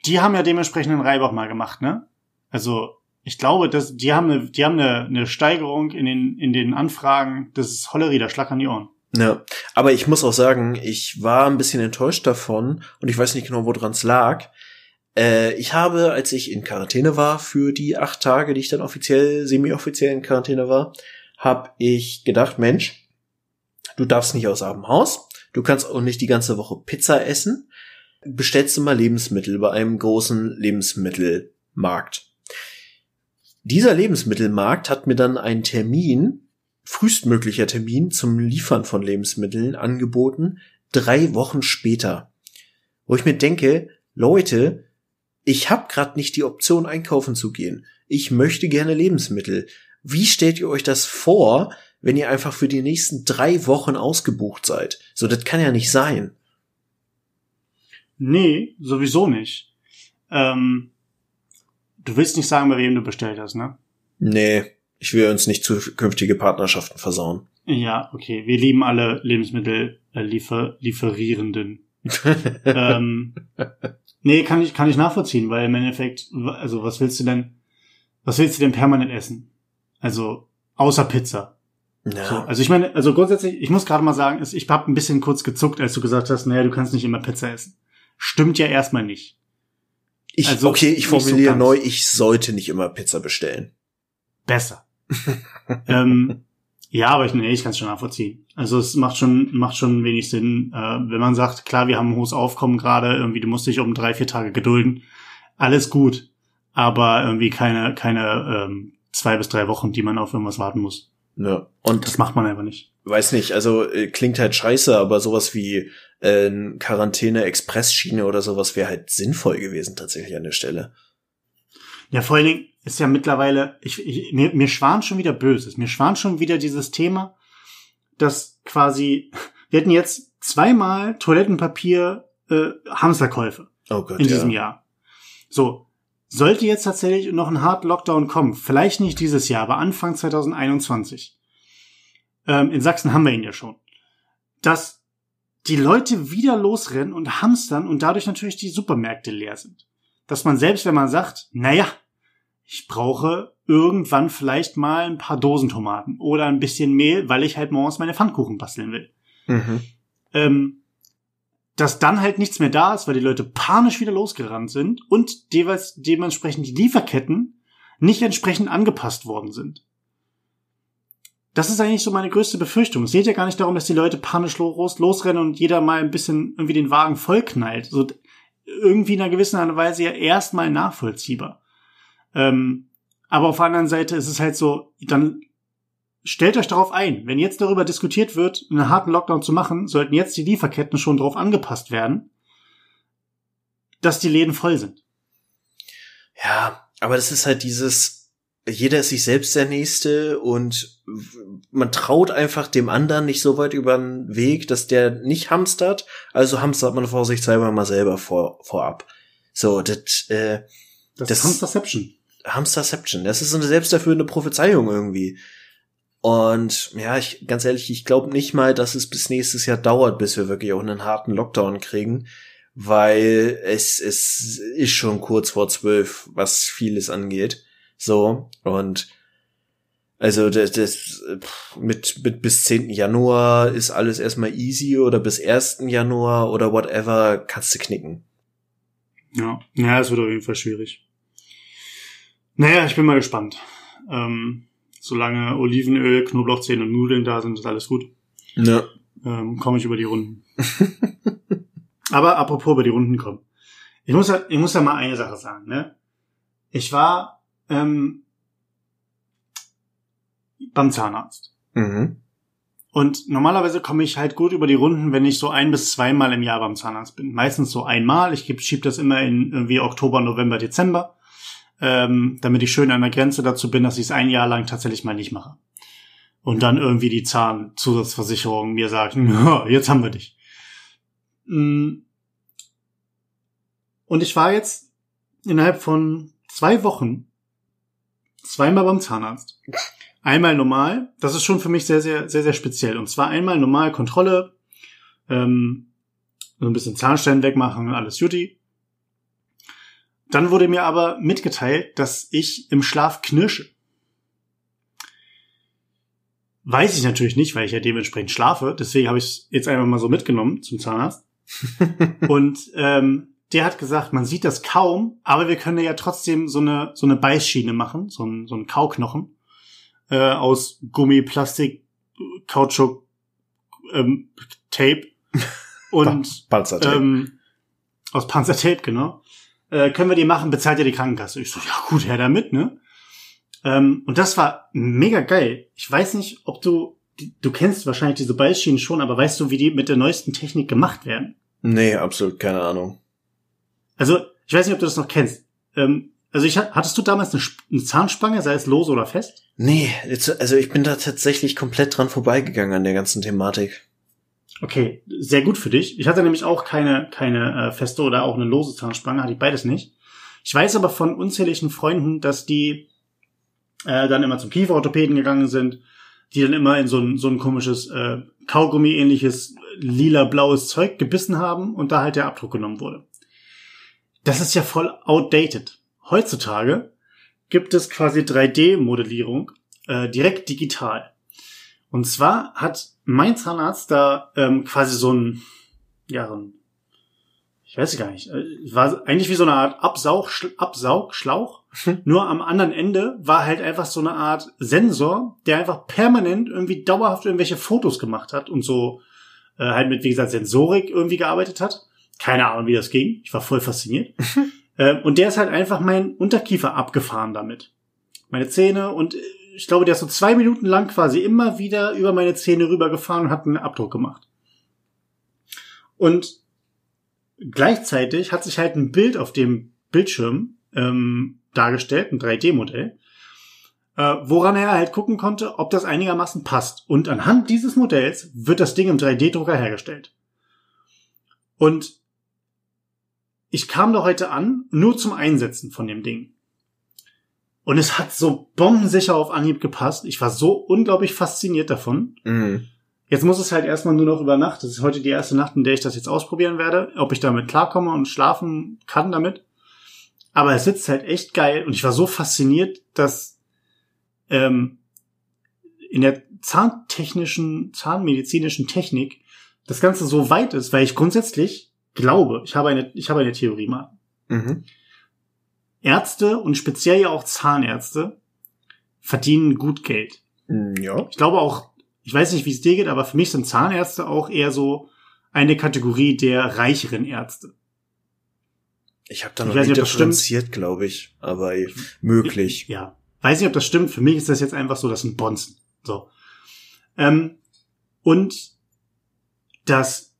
die haben ja dementsprechend einen Reibach mal gemacht, ne? Also ich glaube, dass die haben eine, die haben eine, eine Steigerung in den in den Anfragen. Das ist Hollerie, da schlag an die Ohren. Ja, aber ich muss auch sagen, ich war ein bisschen enttäuscht davon und ich weiß nicht genau, woran es lag. Äh, ich habe, als ich in Quarantäne war für die acht Tage, die ich dann offiziell, semi-offiziell in Quarantäne war, habe ich gedacht, Mensch, du darfst nicht aus dem Haus, du kannst auch nicht die ganze Woche Pizza essen, bestellst du mal Lebensmittel bei einem großen Lebensmittelmarkt. Dieser Lebensmittelmarkt hat mir dann einen Termin, frühestmöglicher Termin zum Liefern von Lebensmitteln angeboten, drei Wochen später. Wo ich mir denke, Leute, ich habe gerade nicht die Option einkaufen zu gehen. Ich möchte gerne Lebensmittel. Wie stellt ihr euch das vor, wenn ihr einfach für die nächsten drei Wochen ausgebucht seid? So, das kann ja nicht sein. Nee, sowieso nicht. Ähm, Du willst nicht sagen, bei wem du bestellt hast, ne? Nee, ich will uns nicht zukünftige Partnerschaften versauen. Ja, okay. Wir lieben alle Lebensmittel äh, liefer lieferierenden. ähm, nee, kann ich, kann ich nachvollziehen, weil im Endeffekt, also was willst du denn, was willst du denn permanent essen? Also, außer Pizza. Ja. So, also ich meine, also grundsätzlich, ich muss gerade mal sagen, ich habe ein bisschen kurz gezuckt, als du gesagt hast, naja, du kannst nicht immer Pizza essen. Stimmt ja erstmal nicht. Ich, also okay, ich formuliere so neu, ich sollte nicht immer Pizza bestellen. Besser. ähm, ja, aber ich, nee, ich kann es schon nachvollziehen. Also es macht schon, macht schon wenig Sinn, äh, wenn man sagt, klar, wir haben ein hohes Aufkommen gerade, irgendwie, du musst dich um drei, vier Tage gedulden. Alles gut. aber irgendwie keine, keine ähm, zwei bis drei Wochen, die man auf irgendwas warten muss. Ja. Und Das macht man einfach nicht. weiß nicht, also äh, klingt halt scheiße, aber sowas wie äh, Quarantäne-Expressschiene oder sowas wäre halt sinnvoll gewesen tatsächlich an der Stelle. Ja, vor allen Dingen ist ja mittlerweile, ich, ich, mir, mir schwant schon wieder Böses. Mir schwant schon wieder dieses Thema, dass quasi, wir hatten jetzt zweimal Toilettenpapier äh, Hamsterkäufe Oh Gott, in ja. diesem Jahr. So, sollte jetzt tatsächlich noch ein Hard Lockdown kommen, vielleicht nicht dieses Jahr, aber Anfang 2021. Ähm, in Sachsen haben wir ihn ja schon. Dass die Leute wieder losrennen und hamstern und dadurch natürlich die Supermärkte leer sind. Dass man selbst, wenn man sagt, naja, ich brauche irgendwann vielleicht mal ein paar Dosen Tomaten oder ein bisschen Mehl, weil ich halt morgens meine Pfannkuchen basteln will Mhm. ähm, dass dann halt nichts mehr da ist, weil die Leute panisch wieder losgerannt sind und jeweils dementsprechend die Lieferketten nicht entsprechend angepasst worden sind. Das ist eigentlich so meine größte Befürchtung. Es geht ja gar nicht darum, dass die Leute panisch los, losrennen und jeder mal ein bisschen irgendwie den Wagen vollknallt. So irgendwie in einer gewissen Art und Weise ja erstmal nachvollziehbar. Ähm, aber auf der anderen Seite ist es halt so, dann stellt euch darauf ein, wenn jetzt darüber diskutiert wird, einen harten Lockdown zu machen, sollten jetzt die Lieferketten schon darauf angepasst werden, dass die Läden voll sind. Ja, aber das ist halt dieses, jeder ist sich selbst der Nächste und man traut einfach dem anderen nicht so weit über den Weg, dass der nicht hamstert, also hamstert man vorsichtshalber mal selber vor, vorab. So, das, äh, Das, Das- ist Hamsterception. Hamsterception. Das ist so eine selbsterfüllende Prophezeiung irgendwie. Und ja, ich ganz ehrlich, ich glaube nicht mal, dass es bis nächstes Jahr dauert, bis wir wirklich auch einen harten Lockdown kriegen, weil es es ist schon kurz vor zwölf, was vieles angeht. So und also das, das mit mit bis 10. Januar ist alles erstmal easy oder bis 1. Januar oder whatever kannst du knicken. Ja, ja, es wird auf jeden Fall schwierig. Naja, ich bin mal gespannt. Ähm, solange Olivenöl, Knoblauchzehen und Nudeln da sind, ist alles gut. Ja. ähm, komme ich über die Runden. Aber apropos über die Runden kommen. Ich muss ja, ich muss ja mal eine Sache sagen, ne? Ich war ähm, beim Zahnarzt. Mhm. Und normalerweise komme ich halt gut über die Runden, wenn ich so ein bis zweimal im Jahr beim Zahnarzt bin. Meistens so einmal. Ich geb- schieb das immer in irgendwie Oktober, November, Dezember, ähm, damit ich schön an der Grenze dazu bin, dass ich es ein Jahr lang tatsächlich mal nicht mache. Und dann irgendwie die Zahnzusatzversicherung mir sagt, "Ja, jetzt haben wir dich. Mm. Und ich war jetzt innerhalb von zwei Wochen zweimal beim Zahnarzt. Einmal normal, das ist schon für mich sehr, sehr, sehr, sehr speziell. Und zwar einmal normal Kontrolle, ähm, so ein bisschen Zahnstein wegmachen, alles Juti. Dann wurde mir aber mitgeteilt, dass ich im Schlaf knirsche. Weiß ich natürlich nicht, weil ich ja dementsprechend schlafe. Deswegen habe ich es jetzt einfach mal so mitgenommen zum Zahnarzt. Und ähm, der hat gesagt, man sieht das kaum, aber wir können ja trotzdem so eine so eine Beißschiene machen, so ein, so ein Kauknochen äh, aus Gummi, Plastik, Kautschuk, ähm, Tape und Panzertape. ähm, aus Panzertape, genau. Äh, können wir die machen, bezahlt ja die Krankenkasse. Ich so, ja gut, her damit, ne? Ähm, und das war mega geil. Ich weiß nicht, ob du, du kennst wahrscheinlich diese Beißschienen schon, aber weißt du, wie die mit der neuesten Technik gemacht werden? nee, absolut keine Ahnung. Also, ich weiß nicht, ob du das noch kennst. Ähm, also ich, hattest du damals eine, eine Zahnspange, sei es lose oder fest? Nee, jetzt, also ich bin da tatsächlich komplett dran vorbeigegangen an der ganzen Thematik. Okay, sehr gut für dich. Ich hatte nämlich auch keine, keine äh, feste oder auch eine lose Zahnspange, hatte ich beides nicht. Ich weiß aber von unzähligen Freunden, dass die äh, dann immer zum Kieferorthopäden gegangen sind, die dann immer in so ein, so ein komisches äh, Kaugummi-ähnliches lila-blaues Zeug gebissen haben und da halt der Abdruck genommen wurde. Das ist ja voll outdated. Heutzutage gibt es quasi 3D-Modellierung äh, direkt digital. Und zwar hat mein Zahnarzt da ähm, quasi so ein, ja, ein, ich weiß gar nicht, äh, war eigentlich wie so eine Art Absaug, Absaugschlauch. Nur am anderen Ende war halt einfach so eine Art Sensor, der einfach permanent irgendwie dauerhaft irgendwelche Fotos gemacht hat und so äh, halt mit, wie gesagt, Sensorik irgendwie gearbeitet hat. Keine Ahnung, wie das ging. Ich war voll fasziniert. Äh, und der ist halt einfach mein Unterkiefer abgefahren damit. Meine Zähne und ich glaube, der ist so zwei Minuten lang quasi immer wieder über meine Zähne rübergefahren und hat einen Abdruck gemacht. Und gleichzeitig hat sich halt ein Bild auf dem Bildschirm ähm, dargestellt, ein 3D-Modell, äh, woran er halt gucken konnte, ob das einigermaßen passt. Und anhand dieses Modells wird das Ding im 3D-Drucker hergestellt. Und ich kam da heute an, nur zum Einsetzen von dem Ding. Und es hat so bombensicher auf Anhieb gepasst. Ich war so unglaublich fasziniert davon. Mhm. Jetzt muss es halt erstmal nur noch über Nacht. Das ist heute die erste Nacht, in der ich das jetzt ausprobieren werde, ob ich damit klarkomme und schlafen kann damit. Aber es sitzt halt echt geil und ich war so fasziniert, dass ähm, in der zahntechnischen, zahnmedizinischen Technik das Ganze so weit ist, weil ich grundsätzlich glaube, ich habe eine, ich habe eine Theorie mal. Mhm. Ärzte und speziell ja auch Zahnärzte verdienen gut Geld. Mm, Ja. Ich glaube auch, ich weiß nicht, wie es dir geht, aber für mich sind Zahnärzte auch eher so eine Kategorie der reicheren Ärzte. Ich habe da Ich noch nicht, differenziert, glaube ich, aber möglich. Ja. Weiß nicht, ob das stimmt. Für mich ist das jetzt einfach so, das sind Bonzen. So. Ähm, und dass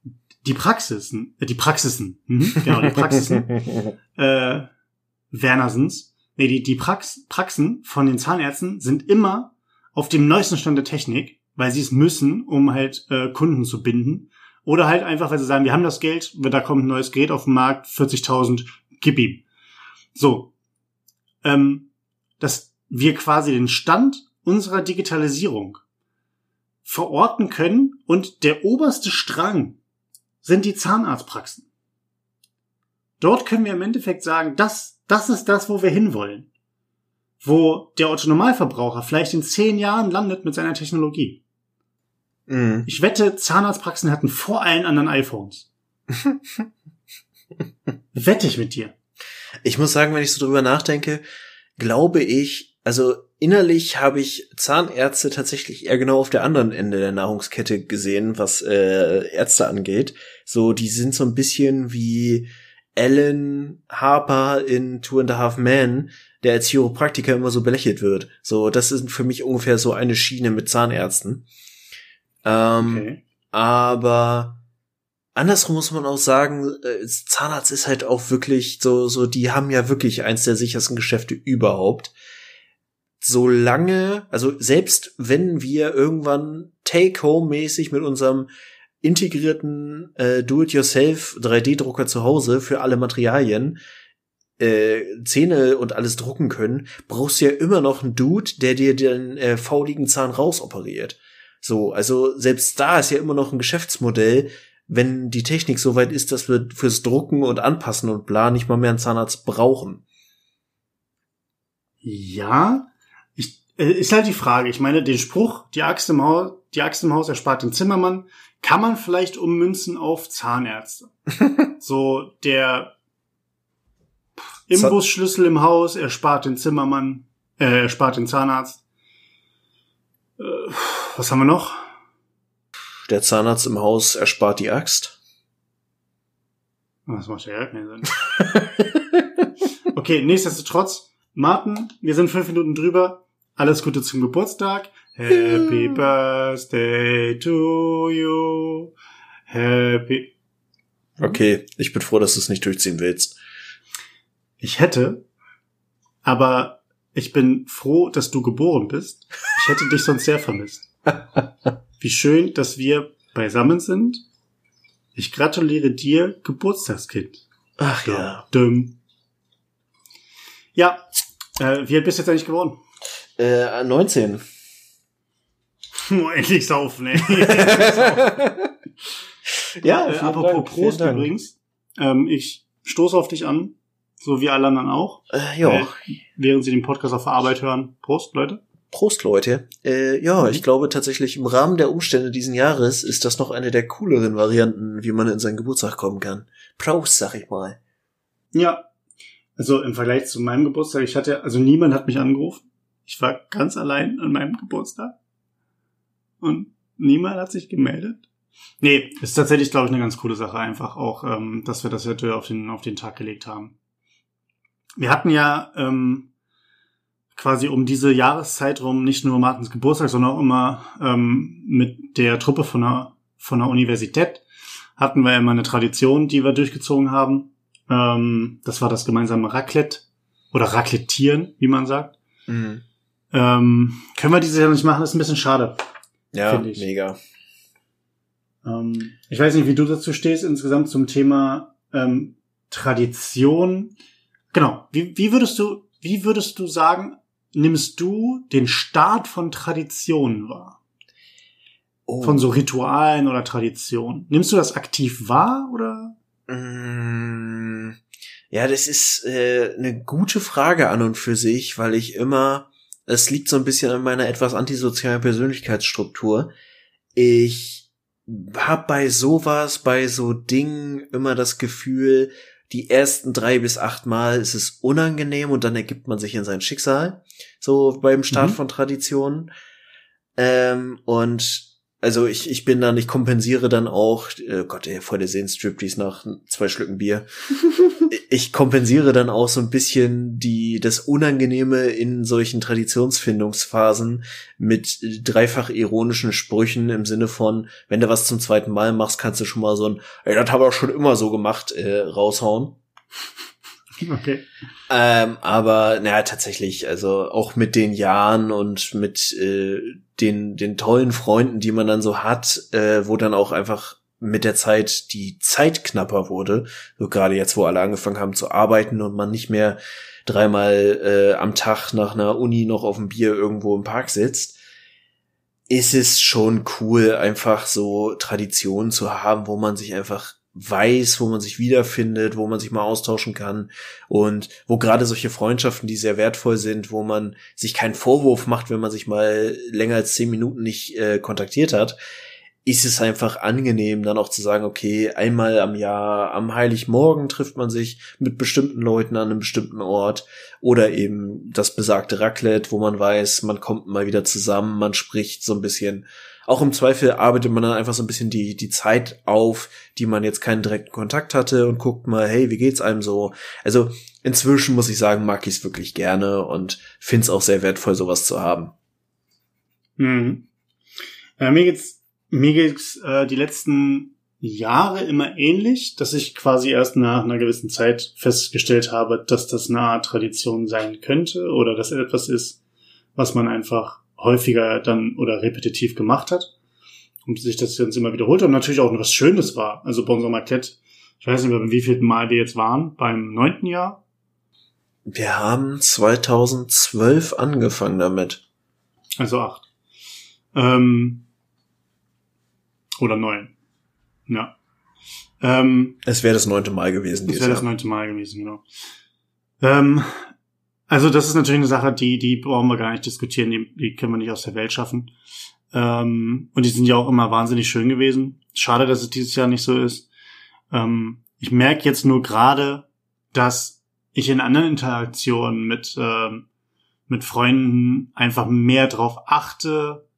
die Praxisen, äh, die Praxisen, mhm, genau, die Praxisen, äh, Wernersens, nee, die, die Prax, Praxen von den Zahnärzten sind immer auf dem neuesten Stand der Technik, weil sie es müssen, um halt äh, Kunden zu binden. Oder halt einfach, weil sie sagen, wir haben das Geld, da kommt ein neues Gerät auf den Markt, 40.000, gib ihm. So. Ähm, dass wir quasi den Stand unserer Digitalisierung verorten können und der oberste Strang sind die Zahnarztpraxen. Dort können wir im Endeffekt sagen, das, das ist das, wo wir hinwollen. Wo der Autonomalverbraucher vielleicht in zehn Jahren landet mit seiner Technologie. Mhm. Ich wette, Zahnarztpraxen hatten vor allen anderen iPhones. wette ich mit dir. Ich muss sagen, wenn ich so drüber nachdenke, glaube ich, also innerlich habe ich Zahnärzte tatsächlich eher genau auf der anderen Ende der Nahrungskette gesehen, was äh, Ärzte angeht. So, die sind so ein bisschen wie Alan Harper in Two and a Half Men, der als Chiropraktiker immer so belächelt wird. So, das ist für mich ungefähr so eine Schiene mit Zahnärzten. Ähm, Okay. aber andersrum muss man auch sagen, äh, Zahnarzt ist halt auch wirklich so, so, die haben ja wirklich eins der sichersten Geschäfte überhaupt. Solange, also selbst wenn wir irgendwann Take-Home-mäßig mit unserem integrierten äh, Do-it-yourself 3D-Drucker zu Hause für alle Materialien äh, Zähne und alles drucken können, brauchst du ja immer noch einen Dude, der dir den äh, fauligen Zahn rausoperiert. So, also selbst da ist ja immer noch ein Geschäftsmodell, wenn die Technik so weit ist, dass wir fürs Drucken und Anpassen und bla nicht mal mehr einen Zahnarzt brauchen. Ja, ich, äh, ist halt die Frage. Ich meine, den Spruch, die Axt im Haus, die Axt im Haus erspart den Zimmermann, kann man vielleicht ummünzen auf Zahnärzte. so, der Imbusschlüssel im Haus erspart den Zimmermann, äh, erspart den Zahnarzt. Äh, was haben wir noch? Der Zahnarzt im Haus erspart die Axt. Das macht ja gar keinen Sinn. okay, nichtsdestotrotz, Martin, wir sind fünf Minuten drüber. Alles Gute zum Geburtstag. Happy Birthday to you. Happy. Okay, ich bin froh, dass du es nicht durchziehen willst. Ich hätte, aber ich bin froh, dass du geboren bist. Ich hätte dich sonst sehr vermisst. Wie schön, dass wir beisammen sind. Ich gratuliere dir, Geburtstagskind. Ach ja. Dumm. Ja, äh, wie alt bist du jetzt eigentlich geworden? Äh, 19. Oh, endlich saufen, ey. Ja, äh, apropos Dank, Prost übrigens. Ähm, ich stoße auf dich an, so wie alle anderen auch. Äh, ja. Äh, während sie den Podcast auf der Arbeit hören. Prost, Leute. Prost, Leute. Äh, ja, Mhm. ich glaube tatsächlich im Rahmen der Umstände diesen Jahres ist das noch eine der cooleren Varianten, wie man in seinen Geburtstag kommen kann. Prost, sag ich mal. Ja. Also im Vergleich zu meinem Geburtstag, ich hatte, also niemand hat mich angerufen. Ich war ganz allein an meinem Geburtstag. Und niemand hat sich gemeldet. Nee, ist tatsächlich, glaube ich, eine ganz coole Sache einfach auch, ähm, dass wir das heute auf den, auf den Tag gelegt haben. wir hatten ja ähm, quasi um diese Jahreszeit rum nicht nur Martins Geburtstag, sondern auch immer ähm, mit der Truppe von der, von der Universität hatten wir immer eine Tradition, die wir durchgezogen haben. Ähm, das war das gemeinsame Raclette oder Raclettieren, wie man sagt. Mhm. Ähm, können wir dieses Jahr nicht machen, ist ein bisschen schade. Ja, mega. Ähm, ich weiß nicht, wie du dazu stehst insgesamt zum Thema ähm, Tradition. Genau. Wie, wie würdest du, wie würdest du sagen, nimmst du den Start von Traditionen wahr? Oh. Von so Ritualen oder Traditionen. Nimmst du das aktiv wahr oder? Mm, ja, das ist äh, eine gute Frage an und für sich, weil ich immer, es liegt so ein bisschen an meiner etwas antisozialen Persönlichkeitsstruktur. Ich hab bei sowas, bei so Dingen immer das Gefühl, die ersten drei bis acht Mal ist es unangenehm und dann ergibt man sich in sein Schicksal. So beim Start mhm. von Traditionen. Ähm, und also ich, ich bin dann, ich kompensiere dann auch, äh, Gott, ey, vor der sehen Striptease nach zwei Schlücken Bier. ich kompensiere dann auch so ein bisschen die, das Unangenehme in solchen Traditionsfindungsphasen mit dreifach ironischen Sprüchen im Sinne von, wenn du was zum zweiten Mal machst, kannst du schon mal so ein, ey, das habe ich schon immer so gemacht, äh, raushauen. Okay. Ähm, aber naja, tatsächlich, also auch mit den Jahren und mit äh, den, den tollen Freunden, die man dann so hat, äh, wo dann auch einfach mit der Zeit die Zeit knapper wurde, so gerade jetzt, wo alle angefangen haben zu arbeiten und man nicht mehr dreimal äh, am Tag nach einer Uni noch auf dem Bier irgendwo im Park sitzt, ist es schon cool, einfach so Traditionen zu haben, wo man sich einfach weiß, wo man sich wiederfindet, wo man sich mal austauschen kann und wo gerade solche Freundschaften, die sehr wertvoll sind, wo man sich keinen Vorwurf macht, wenn man sich mal länger als zehn Minuten nicht äh, kontaktiert hat, ist es einfach angenehm, dann auch zu sagen, okay, einmal am Jahr am Heiligmorgen trifft man sich mit bestimmten Leuten an einem bestimmten Ort oder eben das besagte Raclette, wo man weiß, man kommt mal wieder zusammen, man spricht so ein bisschen auch im Zweifel arbeitet man dann einfach so ein bisschen die, die Zeit auf, die man jetzt keinen direkten Kontakt hatte und guckt mal, hey, wie geht's einem so? Also inzwischen muss ich sagen, mag ich es wirklich gerne und finde es auch sehr wertvoll, sowas zu haben. Mhm. Äh, mir geht's, mir geht's äh, die letzten Jahre immer ähnlich, dass ich quasi erst nach einer gewissen Zeit festgestellt habe, dass das eine Art Tradition sein könnte oder dass etwas ist, was man einfach häufiger dann oder repetitiv gemacht hat und sich das jetzt immer wiederholt und natürlich auch was Schönes war. Also bei unserem Marquette, ich weiß nicht mehr, wie viel Mal wir jetzt waren, beim neunten Jahr. Wir haben 2012 angefangen damit. Also acht. Ähm, oder neun. Ja. Ähm, es wäre das neunte Mal gewesen. Es wäre das neunte Mal gewesen, genau. Ähm, also das ist natürlich eine Sache, die, die brauchen wir gar nicht diskutieren, die, die können wir nicht aus der Welt schaffen. Ähm, und die sind ja auch immer wahnsinnig schön gewesen. Schade, dass es dieses Jahr nicht so ist. Ähm, ich merke jetzt nur gerade, dass ich in anderen Interaktionen mit, ähm, mit Freunden einfach mehr darauf achte,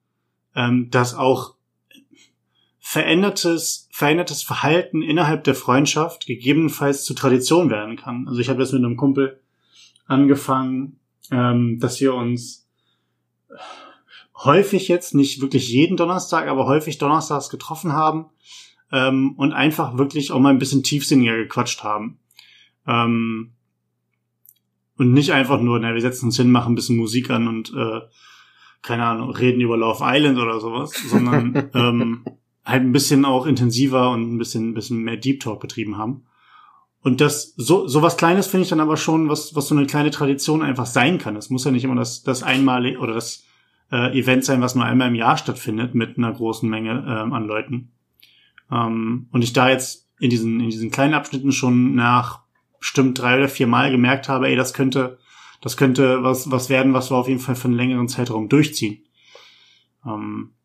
ähm, dass auch verändertes, verändertes Verhalten innerhalb der Freundschaft gegebenenfalls zu Tradition werden kann. Also ich habe jetzt mit einem Kumpel angefangen, ähm, dass wir uns häufig jetzt, nicht wirklich jeden Donnerstag, aber häufig donnerstags getroffen haben ähm, und einfach wirklich auch mal ein bisschen tiefsinniger gequatscht haben. Ähm, und nicht einfach nur, na, wir setzen uns hin, machen ein bisschen Musik an und äh, keine Ahnung, reden über Love Island oder sowas, sondern ähm, halt ein bisschen auch intensiver und ein bisschen, ein bisschen mehr Deep Talk betrieben haben. Und das, so, so was Kleines finde ich dann aber schon, was, was so eine kleine Tradition einfach sein kann. Es muss ja nicht immer das, das einmal oder das äh, Event sein, was nur einmal im Jahr stattfindet mit einer großen Menge ähm, an Leuten. Ähm, und ich da jetzt in diesen, in diesen kleinen Abschnitten schon nach bestimmt drei oder vier Mal gemerkt habe, ey, das könnte, das könnte was, was werden, was wir auf jeden Fall für einen längeren Zeitraum durchziehen. Ähm,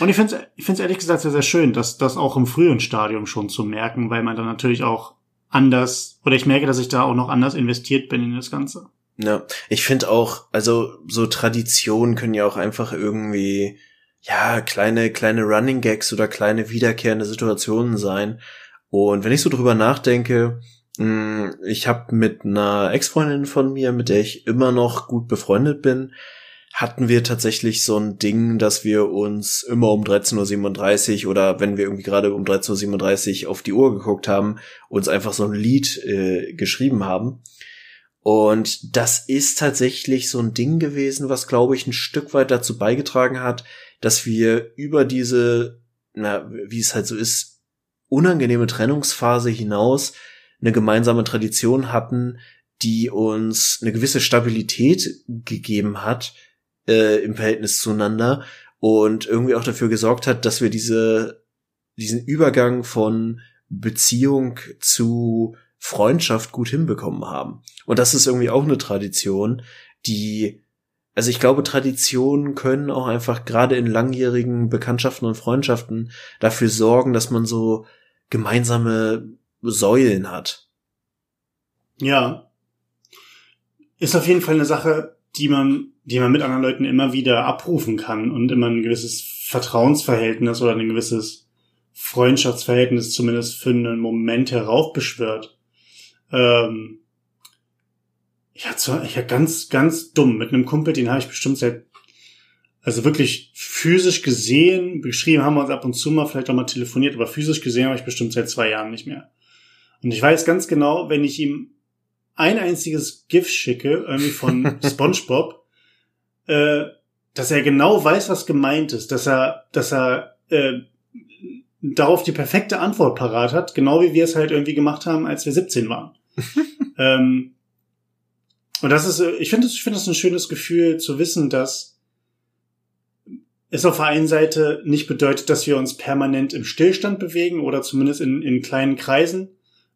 und ich finde es ich find's ehrlich gesagt sehr, sehr schön, dass das auch im frühen Stadium schon zu merken, weil man dann natürlich auch anders, oder ich merke, dass ich da auch noch anders investiert bin in das Ganze. Ja, ich finde auch, also so Traditionen können ja auch einfach irgendwie, ja, kleine, kleine Running Gags oder kleine wiederkehrende Situationen sein. Und wenn ich so drüber nachdenke, Mm, ich habe mit einer Ex-Freundin von mir, mit der ich immer noch gut befreundet bin, hatten wir tatsächlich so ein Ding, dass wir uns immer um 13.37 Uhr oder wenn wir irgendwie gerade um 13.37 Uhr auf die Uhr geguckt haben, uns einfach so ein Lied äh, geschrieben haben. Und das ist tatsächlich so ein Ding gewesen, was, glaube ich, ein Stück weit dazu beigetragen hat, dass wir über diese, na, wie es halt so ist, unangenehme Trennungsphase hinaus eine gemeinsame Tradition hatten, die uns eine gewisse Stabilität gegeben hat, äh, im Verhältnis zueinander und irgendwie auch dafür gesorgt hat, dass wir diese, diesen Übergang von Beziehung zu Freundschaft gut hinbekommen haben. Und das ist irgendwie auch eine Tradition, die, also ich glaube, Traditionen können auch einfach gerade in langjährigen Bekanntschaften und Freundschaften dafür sorgen, dass man so gemeinsame Säulen hat. Ja. Ist auf jeden Fall eine Sache, die man die man mit anderen Leuten immer wieder abrufen kann und immer ein gewisses Vertrauensverhältnis oder ein gewisses Freundschaftsverhältnis zumindest für einen Moment heraufbeschwört. Ähm, ich hatte, ich hatte ganz, ganz dumm mit einem Kumpel, den habe ich bestimmt seit, also wirklich physisch gesehen, beschrieben haben wir uns ab und zu mal, vielleicht auch mal telefoniert, aber physisch gesehen habe ich bestimmt seit zwei Jahren nicht mehr. Und ich weiß ganz genau, wenn ich ihm ein einziges GIF schicke, irgendwie von SpongeBob, äh, dass er genau weiß, was gemeint ist, dass er, dass er äh, darauf die perfekte Antwort parat hat, genau wie wir es halt irgendwie gemacht haben, als wir 17 waren. ähm, und das ist, ich finde ich finde es ein schönes Gefühl zu wissen, dass es auf der einen Seite nicht bedeutet, dass wir uns permanent im Stillstand bewegen oder zumindest in, in kleinen Kreisen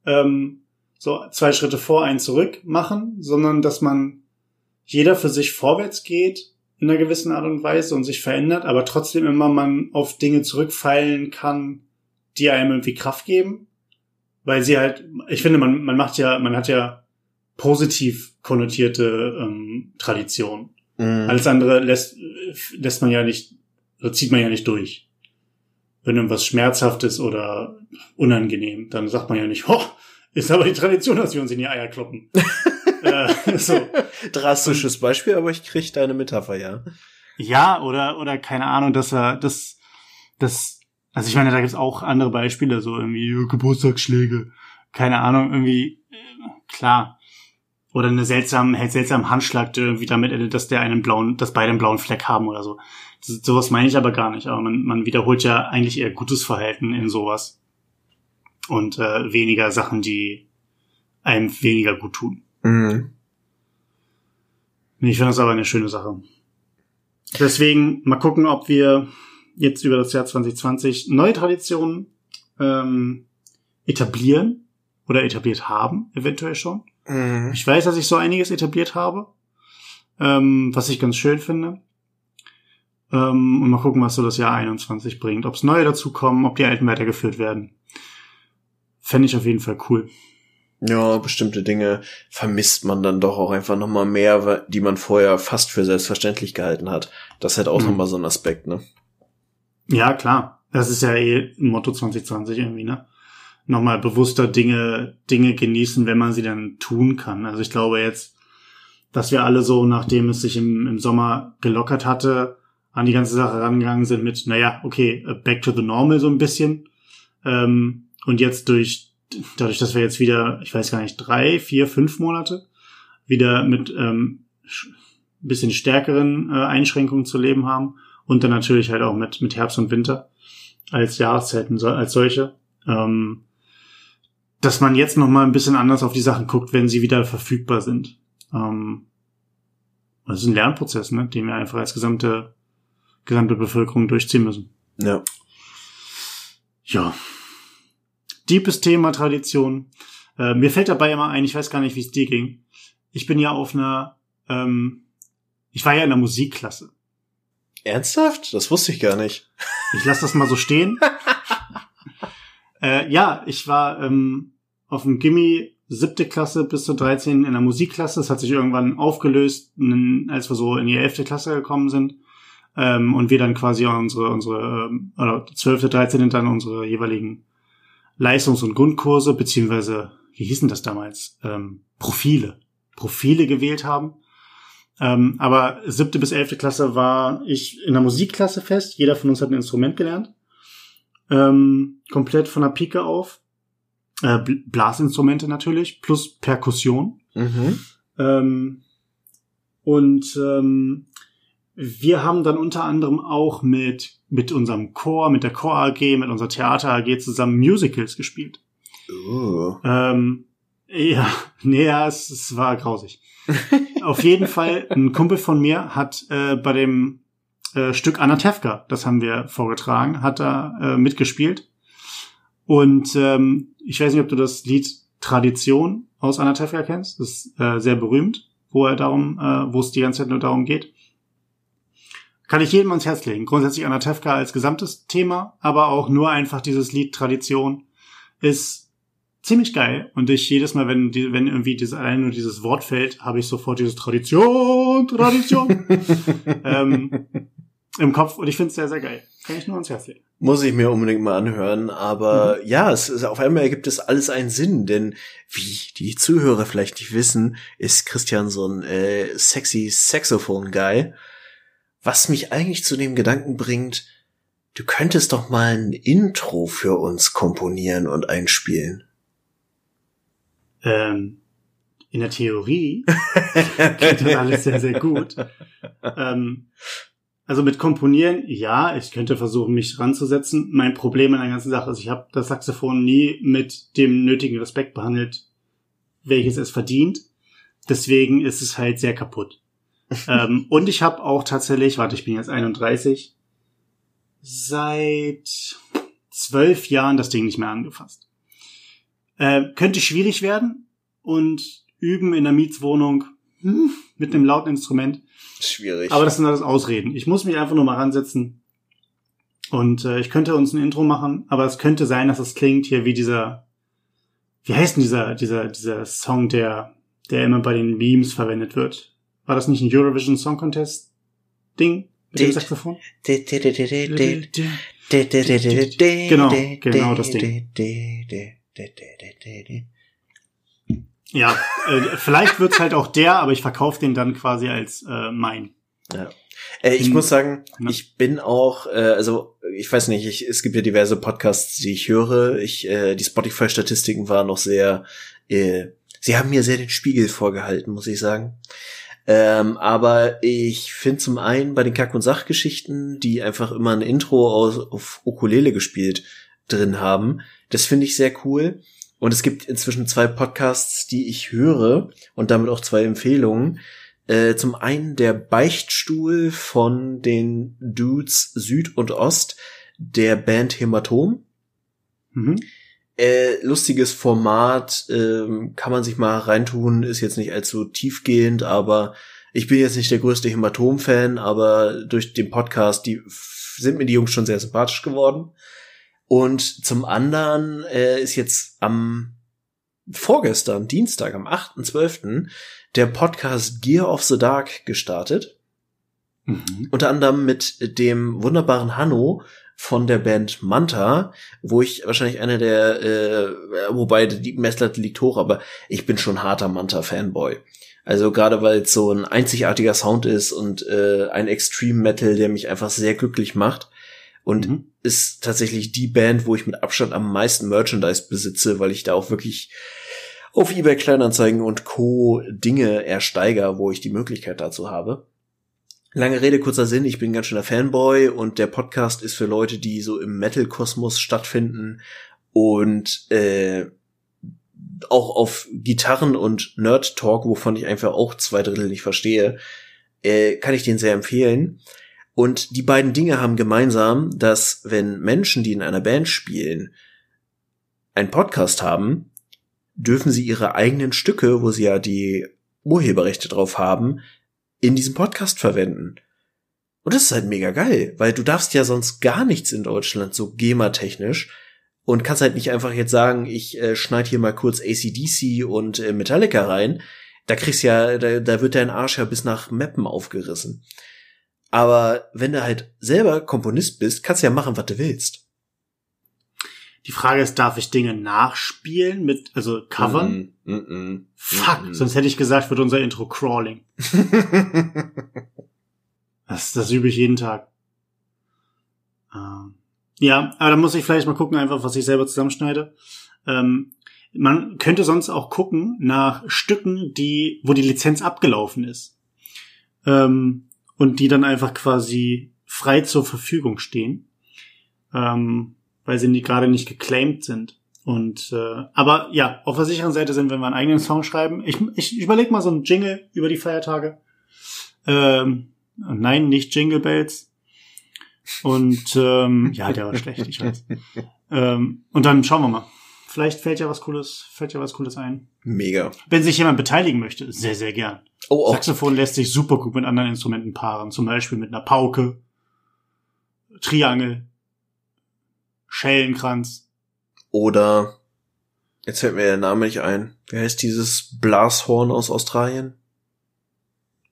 ähm, so zwei Schritte vor, einen zurück machen, sondern dass man jeder für sich vorwärts geht in einer gewissen Art und Weise und sich verändert, aber trotzdem immer man auf Dinge zurückfallen kann, die einem irgendwie Kraft geben. Weil sie halt, ich finde, man, man macht ja, man hat ja positiv konnotierte ähm, Tradition. Mhm. Alles andere lässt, lässt man ja nicht, oder zieht man ja nicht durch. Wenn irgendwas schmerzhaft ist oder unangenehm, dann sagt man ja nicht, oh, ist aber die Tradition, dass wir uns in die Eier kloppen. äh, so. Drastisches Beispiel, aber ich krieg deine Metapher, ja. Ja, oder, oder keine Ahnung, dass er, das, das, also ich meine, da gibt's auch andere Beispiele, so irgendwie Geburtstagsschläge, keine Ahnung, irgendwie, äh, klar. Oder eine seltsame, halt seltsame Handschlag, der irgendwie damit endet, dass der einen blauen, dass beide einen blauen Fleck haben oder so. Das, sowas meine ich aber gar nicht, aber man, man wiederholt ja eigentlich eher gutes Verhalten in sowas. Und äh, weniger Sachen, die einem weniger gut tun. Mhm. Ich finde das aber eine schöne Sache. Deswegen mal gucken, ob wir jetzt über das Jahr 2020 neue Traditionen ähm, etablieren oder etabliert haben, eventuell schon. Mhm. Ich weiß, dass ich so einiges etabliert habe, ähm, was ich ganz schön finde. Ähm, und mal gucken, was so das Jahr 21 bringt. Ob es neue dazukommen, ob die alten weitergeführt werden. Fände ich auf jeden Fall cool. Ja, bestimmte Dinge vermisst man dann doch auch einfach nochmal mehr, die man vorher fast für selbstverständlich gehalten hat. Das ist halt auch mhm. nochmal so ein Aspekt, ne? Ja, klar. Das ist ja eh ein Motto 2020 irgendwie, ne? Nochmal bewusster Dinge, Dinge genießen, wenn man sie dann tun kann. Also ich glaube jetzt, dass wir alle so, nachdem es sich im, im Sommer gelockert hatte, an die ganze Sache rangegangen sind mit, naja, okay, back to the normal so ein bisschen. Ähm, und jetzt durch dadurch, dass wir jetzt wieder, ich weiß gar nicht, drei, vier, fünf Monate wieder mit ähm, bisschen stärkeren äh, Einschränkungen zu leben haben und dann natürlich halt auch mit, mit Herbst und Winter als Jahreszeiten als solche. Ähm, dass man jetzt noch mal ein bisschen anders auf die Sachen guckt, wenn sie wieder verfügbar sind. Ähm, das ist ein Lernprozess, ne, den wir einfach als gesamte gesamte Bevölkerung durchziehen müssen. Ja. Ja, deepes Thema Tradition. Äh, mir fällt dabei immer ein, ich weiß gar nicht, wie es dir ging. Ich bin ja auf einer, ähm, ich war ja in der Musikklasse. Ernsthaft? Das wusste ich gar nicht. Ich lasse das mal so stehen. äh, ja, ich war ähm, auf dem Gimmi siebte Klasse bis zur 13 in der Musikklasse. Das hat sich irgendwann aufgelöst, als wir so in die elfte Klasse gekommen sind. Ähm, und wir dann quasi unsere, unsere, äh, oder zwölfte, 13 dann unsere jeweiligen Leistungs- und Grundkurse, beziehungsweise wie hießen das damals, ähm, Profile, Profile gewählt haben. Ähm, aber siebte bis elfte Klasse war ich in der Musikklasse fest. Jeder von uns hat ein Instrument gelernt. Ähm, komplett von der Pike auf. Äh, Blasinstrumente natürlich, plus Perkussion. Mhm. Ähm, und ähm, wir haben dann unter anderem auch mit, mit unserem Chor, mit der Chor AG, mit unserer Theater AG zusammen Musicals gespielt. Oh. Ähm, ja, nee, ja, es, es war grausig. Auf jeden Fall, ein Kumpel von mir hat äh, bei dem äh, Stück Anatevka, das haben wir vorgetragen, hat da äh, mitgespielt. Und ähm, ich weiß nicht, ob du das Lied Tradition aus Anatevka kennst. Das ist äh, sehr berühmt, wo er darum, äh, wo es die ganze Zeit nur darum geht. Kann ich jedem ans Herz legen. Grundsätzlich Anatevka als gesamtes Thema, aber auch nur einfach dieses Lied Tradition ist ziemlich geil. Und ich jedes Mal, wenn, wenn irgendwie dieses, allein nur dieses Wort fällt, habe ich sofort dieses Tradition, Tradition ähm, im Kopf. Und ich finde es sehr, sehr geil. Kann ich nur ans Herz legen. Muss ich mir unbedingt mal anhören. Aber mhm. ja, es ist, auf einmal ergibt es alles einen Sinn. Denn wie die Zuhörer vielleicht nicht wissen, ist Christian so ein äh, sexy Saxophon-Guy. Was mich eigentlich zu dem Gedanken bringt, du könntest doch mal ein Intro für uns komponieren und einspielen. Ähm, in der Theorie geht das alles sehr, sehr gut. Ähm, also mit Komponieren, ja, ich könnte versuchen, mich ranzusetzen. Mein Problem in der ganzen Sache ist, ich habe das Saxophon nie mit dem nötigen Respekt behandelt, welches es verdient. Deswegen ist es halt sehr kaputt. Ähm, und ich habe auch tatsächlich, warte, ich bin jetzt 31, seit zwölf Jahren das Ding nicht mehr angefasst. Äh, könnte schwierig werden und üben in der Mietswohnung hm, mit einem lauten Instrument. Schwierig. Aber das sind alles Ausreden. Ich muss mich einfach nur mal ransetzen. Und äh, ich könnte uns ein Intro machen, aber es könnte sein, dass es klingt hier wie dieser, wie heißt denn dieser, dieser, dieser Song, der, der immer bei den Memes verwendet wird? War das nicht ein Eurovision Song Contest Ding mit dem Saxophon? Genau, genau das Ding. Ja, äh, vielleicht wird's halt auch der, aber ich verkaufe den dann quasi als äh, mein. Ja. Äh, ich hm. muss sagen, ja. ich bin auch, äh, also ich weiß nicht, ich, es gibt ja diverse Podcasts, die ich höre. Ich, äh, die Spotify-Statistiken waren noch sehr, äh, sie haben mir sehr den Spiegel vorgehalten, muss ich sagen. Ähm, aber ich finde zum einen bei den Kack- und Sachgeschichten, die einfach immer ein Intro aus, auf Ukulele gespielt drin haben, das finde ich sehr cool. Und es gibt inzwischen zwei Podcasts, die ich höre und damit auch zwei Empfehlungen. Äh, zum einen der Beichtstuhl von den Dudes Süd und Ost der Band Hämatom. Mhm. Äh, lustiges Format, äh, kann man sich mal reintun, ist jetzt nicht allzu tiefgehend, aber ich bin jetzt nicht der größte Hämatom-Fan, aber durch den Podcast, die sind mir die Jungs schon sehr sympathisch geworden. Und zum anderen äh, ist jetzt am vorgestern, Dienstag, am 8.12., der Podcast Gear of the Dark gestartet. Mhm. Unter anderem mit dem wunderbaren Hanno von der Band Manta, wo ich wahrscheinlich einer der, äh, wobei die Messlatte liegt hoch, aber ich bin schon harter Manta-Fanboy. Also gerade weil es so ein einzigartiger Sound ist und äh, ein Extreme Metal, der mich einfach sehr glücklich macht und mhm. ist tatsächlich die Band, wo ich mit Abstand am meisten Merchandise besitze, weil ich da auch wirklich auf eBay Kleinanzeigen und Co. Dinge ersteiger, wo ich die Möglichkeit dazu habe. Lange Rede, kurzer Sinn, ich bin ganz schöner Fanboy und der Podcast ist für Leute, die so im Metal-Kosmos stattfinden und äh, auch auf Gitarren und Nerd-Talk, wovon ich einfach auch zwei Drittel nicht verstehe, äh, kann ich den sehr empfehlen. Und die beiden Dinge haben gemeinsam, dass wenn Menschen, die in einer Band spielen, einen Podcast haben, dürfen sie ihre eigenen Stücke, wo sie ja die Urheberrechte drauf haben, in diesem Podcast verwenden. Und das ist halt mega geil, weil du darfst ja sonst gar nichts in Deutschland so GEMA-technisch und kannst halt nicht einfach jetzt sagen, ich äh, schneid hier mal kurz ACDC und äh, Metallica rein. Da kriegst ja, da, da wird dein Arsch ja bis nach Mappen aufgerissen. Aber wenn du halt selber Komponist bist, kannst du ja machen, was du willst. Die Frage ist, darf ich Dinge nachspielen mit, also covern? Mm -mm, mm Fuck, sonst hätte ich gesagt, wird unser Intro crawling. Das, das übe ich jeden Tag. Ähm, ja, aber da muss ich vielleicht mal gucken, einfach, was ich selber zusammenschneide. Ähm, man könnte sonst auch gucken nach Stücken, die, wo die Lizenz abgelaufen ist. Ähm, und die dann einfach quasi frei zur Verfügung stehen. Ähm, weil sie nie, gerade nicht geclaimed sind. Und äh, aber ja, auf der sicheren Seite sind, wenn wir einen eigenen Song schreiben. Ich, ich überlege mal so einen Jingle über die Feiertage. Ähm, nein, nicht Jingle Bells. Und ähm, ja, der war schlecht, ich weiß. Ähm, und dann schauen wir mal. Vielleicht fällt ja was Cooles, fällt ja was Cooles ein. Mega. Wenn sich jemand beteiligen möchte, sehr, sehr gern. Oh, oh. Saxophon lässt sich super gut mit anderen Instrumenten paaren, zum Beispiel mit einer Pauke, Triangel, Schellenkranz. Oder, jetzt fällt mir der Name nicht ein. Wie heißt dieses Blashorn aus Australien?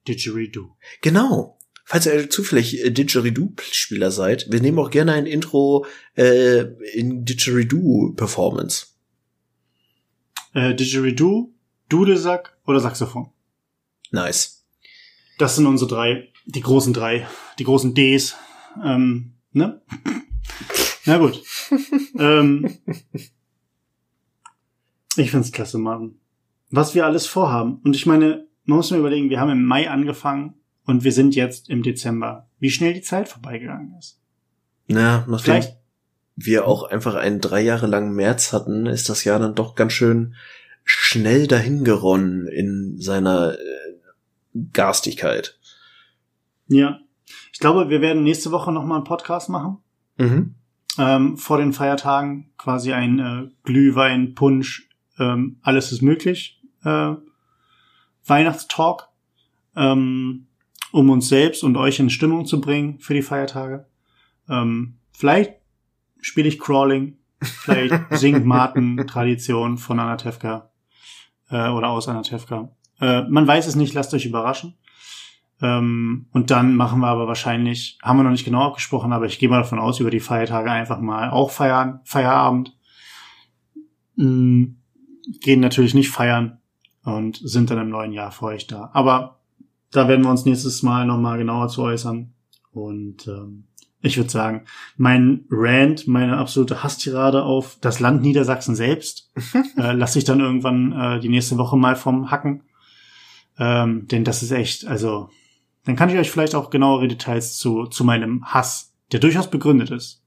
Didgeridoo. Genau. Falls ihr zufällig äh, Didgeridoo-Spieler seid, wir nehmen auch gerne ein Intro äh, in Didgeridoo-Performance. Äh, Didgeridoo, Dudelsack oder Saxophon. Nice. Das sind unsere drei, die großen drei, die großen Ds. Ähm, ne? Na gut. ähm, ich find's klasse, Martin. Was wir alles vorhaben. Und ich meine, man muss mir überlegen, wir haben im Mai angefangen und wir sind jetzt im Dezember. Wie schnell die Zeit vorbeigegangen ist. Na, nachdem Vielleicht, wir auch einfach einen drei Jahre langen März hatten, ist das Jahr dann doch ganz schön schnell dahingeronnen in seiner äh, Garstigkeit. ja. Ich glaube, wir werden nächste Woche nochmal einen Podcast machen. Mhm. Ähm, vor den Feiertagen quasi ein äh, Glühwein, Punsch, ähm, alles ist möglich. Äh, Weihnachtstalk, ähm, um uns selbst und euch in Stimmung zu bringen für die Feiertage. Ähm, vielleicht spiele ich Crawling, vielleicht singt Martin Tradition von Anatevka äh, oder aus Anatevka. Äh, man weiß es nicht, lasst euch überraschen. Ähm, und dann machen wir aber wahrscheinlich, haben wir noch nicht genau abgesprochen, aber ich gehe mal davon aus, über die Feiertage einfach mal auch feiern, Feierabend. Mm, gehen natürlich nicht feiern und sind dann im neuen Jahr für euch da. Aber da werden wir uns nächstes Mal nochmal genauer zu äußern. Und ähm, ich würde sagen, mein Rant, meine absolute Hasstirade auf das Land Niedersachsen selbst, äh, lasse ich dann irgendwann äh, die nächste Woche mal vom Hacken. Ähm, denn das ist echt, also, dann kann ich euch vielleicht auch genauere Details zu, zu meinem Hass, der durchaus begründet ist,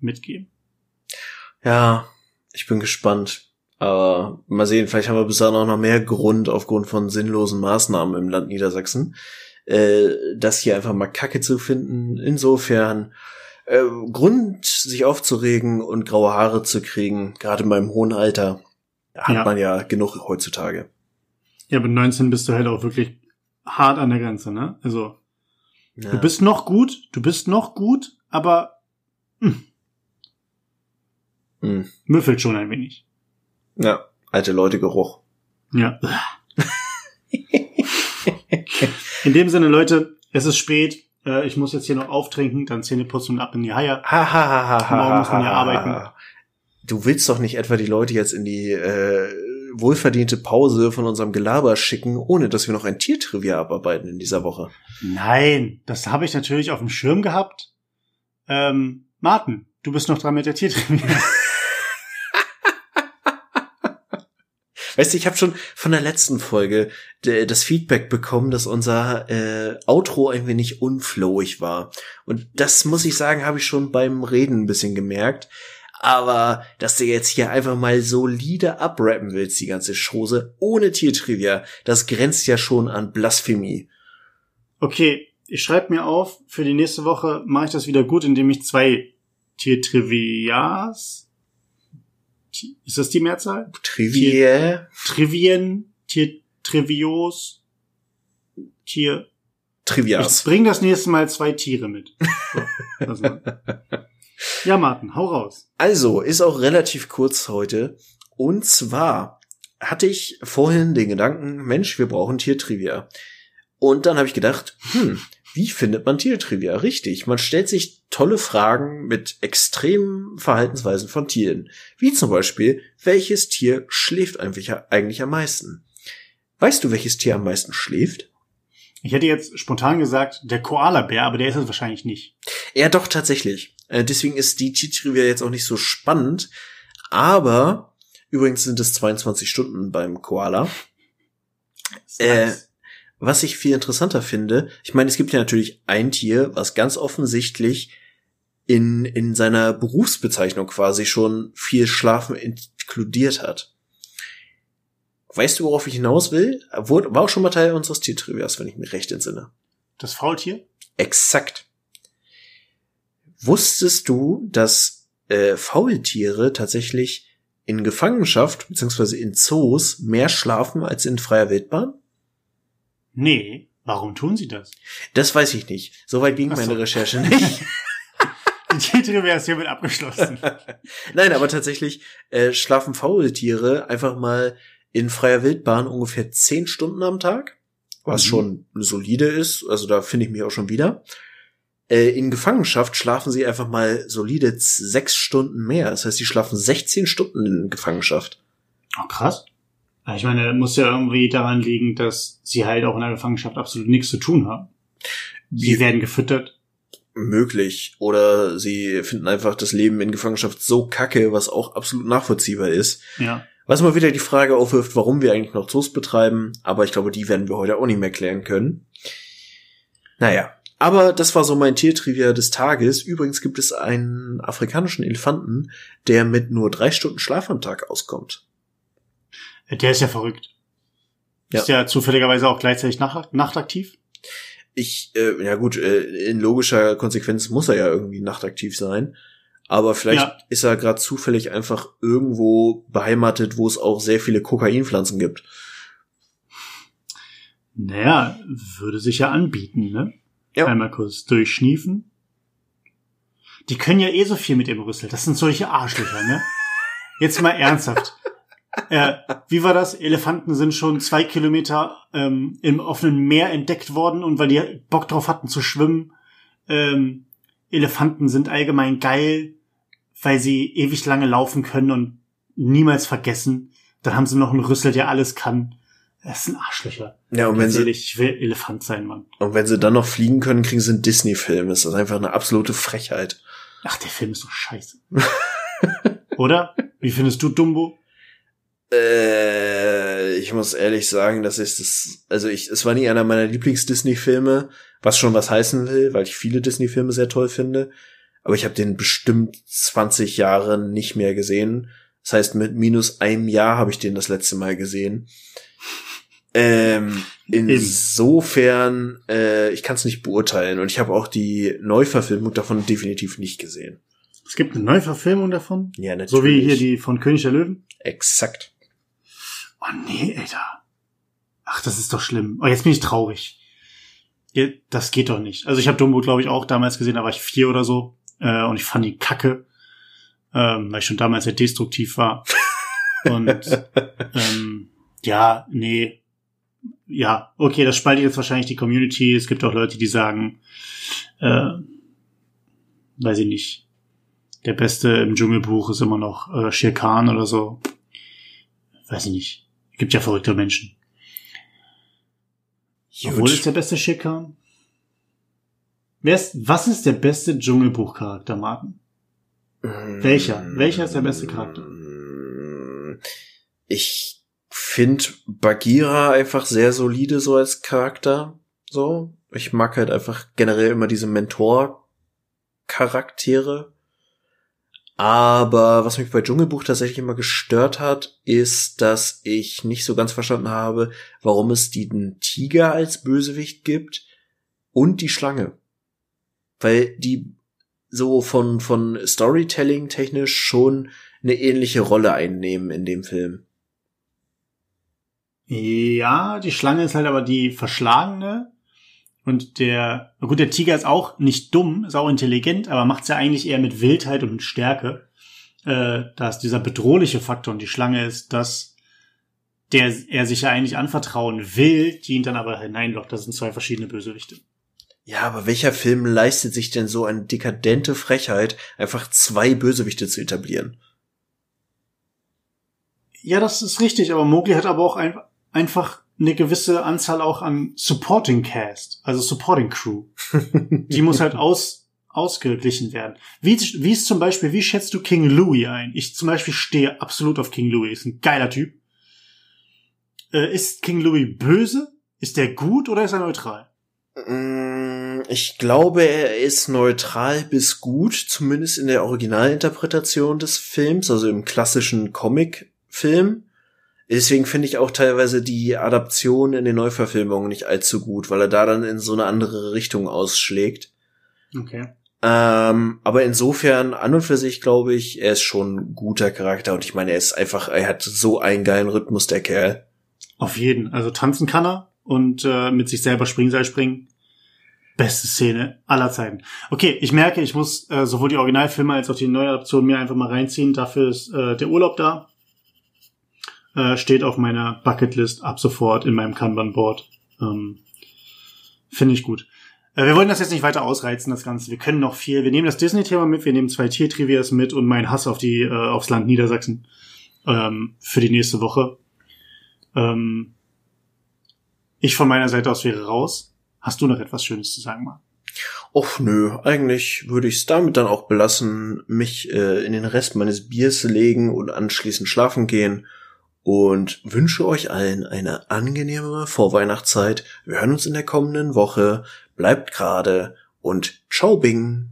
mitgeben. Ja, ich bin gespannt. Aber mal sehen, vielleicht haben wir bis dahin auch noch mehr Grund aufgrund von sinnlosen Maßnahmen im Land Niedersachsen, äh, das hier einfach mal Kacke zu finden. Insofern äh, Grund, sich aufzuregen und graue Haare zu kriegen, gerade in meinem hohen Alter, hat Ja. man ja genug heutzutage. Ja, mit 19 bist du halt auch wirklich hart an der Grenze, ne? Also, Ja. du bist noch gut, du bist noch gut, aber Hm. müffelt schon ein wenig. ja, alte Leute Geruch. Ja. In dem Sinne, Leute, es ist spät. Äh, Ich muss jetzt hier noch auftrinken, dann Zähne putzen und ab in die Haie. Ha, ha, ha, ha, ha, Morgen arbeiten. Du willst doch nicht etwa die Leute jetzt in die äh, wohlverdiente Pause von unserem Gelaber schicken, ohne dass wir noch ein Tiertrivia abarbeiten in dieser Woche. Nein, das habe ich natürlich auf dem Schirm gehabt. Ähm, Martin, du bist noch dran mit der Tiertrivia. Weißt du, ich habe schon von der letzten Folge d- das Feedback bekommen, dass unser äh, Outro ein wenig unflowig war. Und das muss ich sagen, habe ich schon beim Reden ein bisschen gemerkt. Aber dass du jetzt hier einfach mal solide abrappen willst, die ganze Chose, ohne Tiertrivia, das grenzt ja schon an Blasphemie. Okay, ich schreibe mir auf, für die nächste Woche mache ich das wieder gut, indem ich zwei Tiertrivias. Ti- Ist das die Mehrzahl? Trivia? Trivien, Tiertrivios, Tier. Ich Trivias. bring das nächste Mal zwei Tiere mit. So. ja, Martin, hau raus. Also, ist auch relativ kurz heute. Und zwar hatte ich vorhin den Gedanken, Mensch, wir brauchen Tiertrivia. Und dann habe ich gedacht, hm, Wie findet man Tiertrivia? Richtig. Man stellt sich tolle Fragen mit extremen Verhaltensweisen von Tieren. Wie zum Beispiel, welches Tier schläft eigentlich am meisten? Weißt du, welches Tier am meisten schläft? Ich hätte jetzt spontan gesagt, der Koala-Bär, aber der ist es wahrscheinlich nicht. Ja, doch, tatsächlich. Äh, deswegen ist die Tiertrivia jetzt auch nicht so spannend. Aber, übrigens sind es 22 Stunden beim Koala. Äh, was ich viel interessanter finde, ich meine, es gibt ja natürlich ein Tier, was ganz offensichtlich in, in seiner Berufsbezeichnung quasi schon viel Schlafen inkludiert hat. Weißt du, worauf ich hinaus will? War auch schon mal Teil unseres Tiertrivias, wenn ich mich recht entsinne. Das Faultier? Exakt. Wusstest du, dass äh, Faultiere tatsächlich in Gefangenschaft beziehungsweise in Zoos mehr schlafen als in freier Wildbahn? Nee, warum tun sie das? Das weiß ich nicht. Soweit ging so. meine Recherche nicht. Die Tiertrivia ist hiermit abgeschlossen. Nein, aber tatsächlich äh, schlafen Faultiere einfach mal in freier Wildbahn ungefähr zehn Stunden am Tag, was mhm. schon solide ist. Also da finde ich mich auch schon wieder. Äh, in Gefangenschaft schlafen sie einfach mal solide sechs Stunden mehr. Das heißt, sie schlafen 16 Stunden in Gefangenschaft. Oh, krass. Ich meine, muss ja irgendwie daran liegen, dass sie halt auch in der Gefangenschaft absolut nichts zu tun haben. Sie werden gefüttert. Möglich. Oder sie finden einfach das Leben in Gefangenschaft so kacke, was auch absolut nachvollziehbar ist. Ja. Was mal wieder die Frage aufwirft, warum wir eigentlich noch Zoos betreiben. Aber ich glaube, die werden wir heute auch nicht mehr klären können. Naja. Aber das war so mein Tiertrivia des Tages. Übrigens gibt es einen afrikanischen Elefanten, der mit nur drei Stunden Schlaf am Tag auskommt. Der ist ja verrückt. Ja. Ist ja zufälligerweise auch gleichzeitig nacht nachtaktiv. Ich, äh, ja gut, äh, in logischer Konsequenz muss er ja irgendwie nachtaktiv sein. Aber vielleicht ja. ist er gerade zufällig einfach irgendwo beheimatet, wo es auch sehr viele Kokainpflanzen gibt. Naja, würde sich ja anbieten, ne? Ja. Einmal kurz durchschniefen. Die können ja eh so viel mit dem Rüssel. Das sind solche Arschlöcher, ne? Jetzt mal ernsthaft äh, wie war das? Elefanten sind schon zwei Kilometer ähm, im offenen Meer entdeckt worden und weil die Bock drauf hatten zu schwimmen. Ähm, Elefanten sind allgemein geil, weil sie ewig lange laufen können und niemals vergessen. Dann haben sie noch einen Rüssel, der alles kann. Das sind Arschlöcher. Ja, und wenn sie, ich will Elefant sein, Mann. Und wenn sie dann noch fliegen können, kriegen sie einen Disney-Film. Das ist einfach eine absolute Frechheit. Ach, der Film ist doch scheiße. Oder? Wie findest du Dumbo? Äh, ich muss ehrlich sagen, dass ich das, also ich, es war nie einer meiner Lieblings-Disney-Filme, was schon was heißen will, weil ich viele Disney-Filme sehr toll finde. Aber ich habe den bestimmt 20 Jahre nicht mehr gesehen. Das heißt, mit minus einem Jahr habe ich den das letzte Mal gesehen. Ähm, insofern, äh, ich kann es nicht beurteilen und ich habe auch die Neuverfilmung davon definitiv nicht gesehen. Es gibt eine Neuverfilmung davon? Ja, natürlich. So wie hier die von König der Löwen? Exakt. Oh nee, Alter. Ach, das ist doch schlimm. Oh, jetzt bin ich traurig. Das geht doch nicht. Also ich habe Dumbo, glaube ich, auch damals gesehen, da war ich vier oder so. Äh, und ich fand die kacke. Ähm, weil ich schon damals sehr destruktiv war. und ähm, ja, nee. Ja, okay, das spaltet jetzt wahrscheinlich die Community. Es gibt auch Leute, die sagen, äh, weiß ich nicht, der Beste im Dschungelbuch ist immer noch äh, Shere Khan oder so. Weiß ich nicht. Gibt ja verrückte Menschen. Gut. Obwohl ist der beste Schicker. Wer ist, was ist der beste Dschungelbuchcharakter, Martin? Mm, Welcher? Welcher ist der beste Charakter? Ich finde Bagheera einfach sehr solide so als Charakter. So. Ich mag halt einfach generell immer diese Mentor-Charaktere. Aber was mich bei Dschungelbuch tatsächlich immer gestört hat, ist, dass ich nicht so ganz verstanden habe, warum es den Tiger als Bösewicht gibt und die Schlange. Weil die so von, von Storytelling technisch schon eine ähnliche Rolle einnehmen in dem Film. Ja, die Schlange ist halt aber die Verschlagene und der, gut, der Tiger ist auch nicht dumm, ist auch intelligent, aber macht's ja eigentlich eher mit Wildheit und mit Stärke. Äh, da ist dieser bedrohliche Faktor und die Schlange ist das, der er sich ja eigentlich anvertrauen will, die ihn dann aber hineinlockt. Das sind zwei verschiedene Bösewichte. Ja, aber welcher Film leistet sich denn so eine dekadente Frechheit, einfach zwei Bösewichte zu etablieren? Ja, das ist richtig, aber Mowgli hat aber auch ein, einfach eine gewisse Anzahl auch an Supporting Cast, also Supporting Crew. Die muss halt aus, ausgeglichen werden. Wie, wie ist zum Beispiel, wie schätzt du King Louis ein? Ich zum Beispiel stehe absolut auf King Louis, ist ein geiler Typ. Äh, ist King Louis böse? Ist der gut oder ist er neutral? Mm, ich glaube, er ist neutral bis gut, zumindest in der Originalinterpretation des Films, also im klassischen Comic-Film. Deswegen finde ich auch teilweise die Adaption in den Neuverfilmungen nicht allzu gut, weil er da dann in so eine andere Richtung ausschlägt. Okay. Ähm, aber insofern, an und für sich glaube ich, er ist schon ein guter Charakter und ich meine, er ist einfach, er hat so einen geilen Rhythmus, der Kerl. Auf jeden. Also tanzen kann er und äh, mit sich selber Springseil springen. Beste Szene aller Zeiten. Okay, ich merke, ich muss äh, sowohl die Originalfilme als auch die Neuadaption mir einfach mal reinziehen. Dafür ist äh, der Urlaub da. Äh, steht auf meiner Bucketlist ab sofort in meinem Kanban-Board. Ähm, Finde ich gut. Äh, wir wollen das jetzt nicht weiter ausreizen, das Ganze. Wir können noch viel. Wir nehmen das Disney-Thema mit, wir nehmen zwei Tiertrivias mit und meinen Hass auf die, äh, aufs Land Niedersachsen ähm, für die nächste Woche. Ähm, ich von meiner Seite aus wäre raus. Hast du noch etwas Schönes zu sagen, Marc? Och nö, eigentlich würde ich es damit dann auch belassen, mich äh, in den Rest meines Biers legen und anschließend schlafen gehen und wünsche euch allen eine angenehme Vorweihnachtszeit. Wir hören uns in der kommenden Woche. Bleibt gerade und ciao Bing.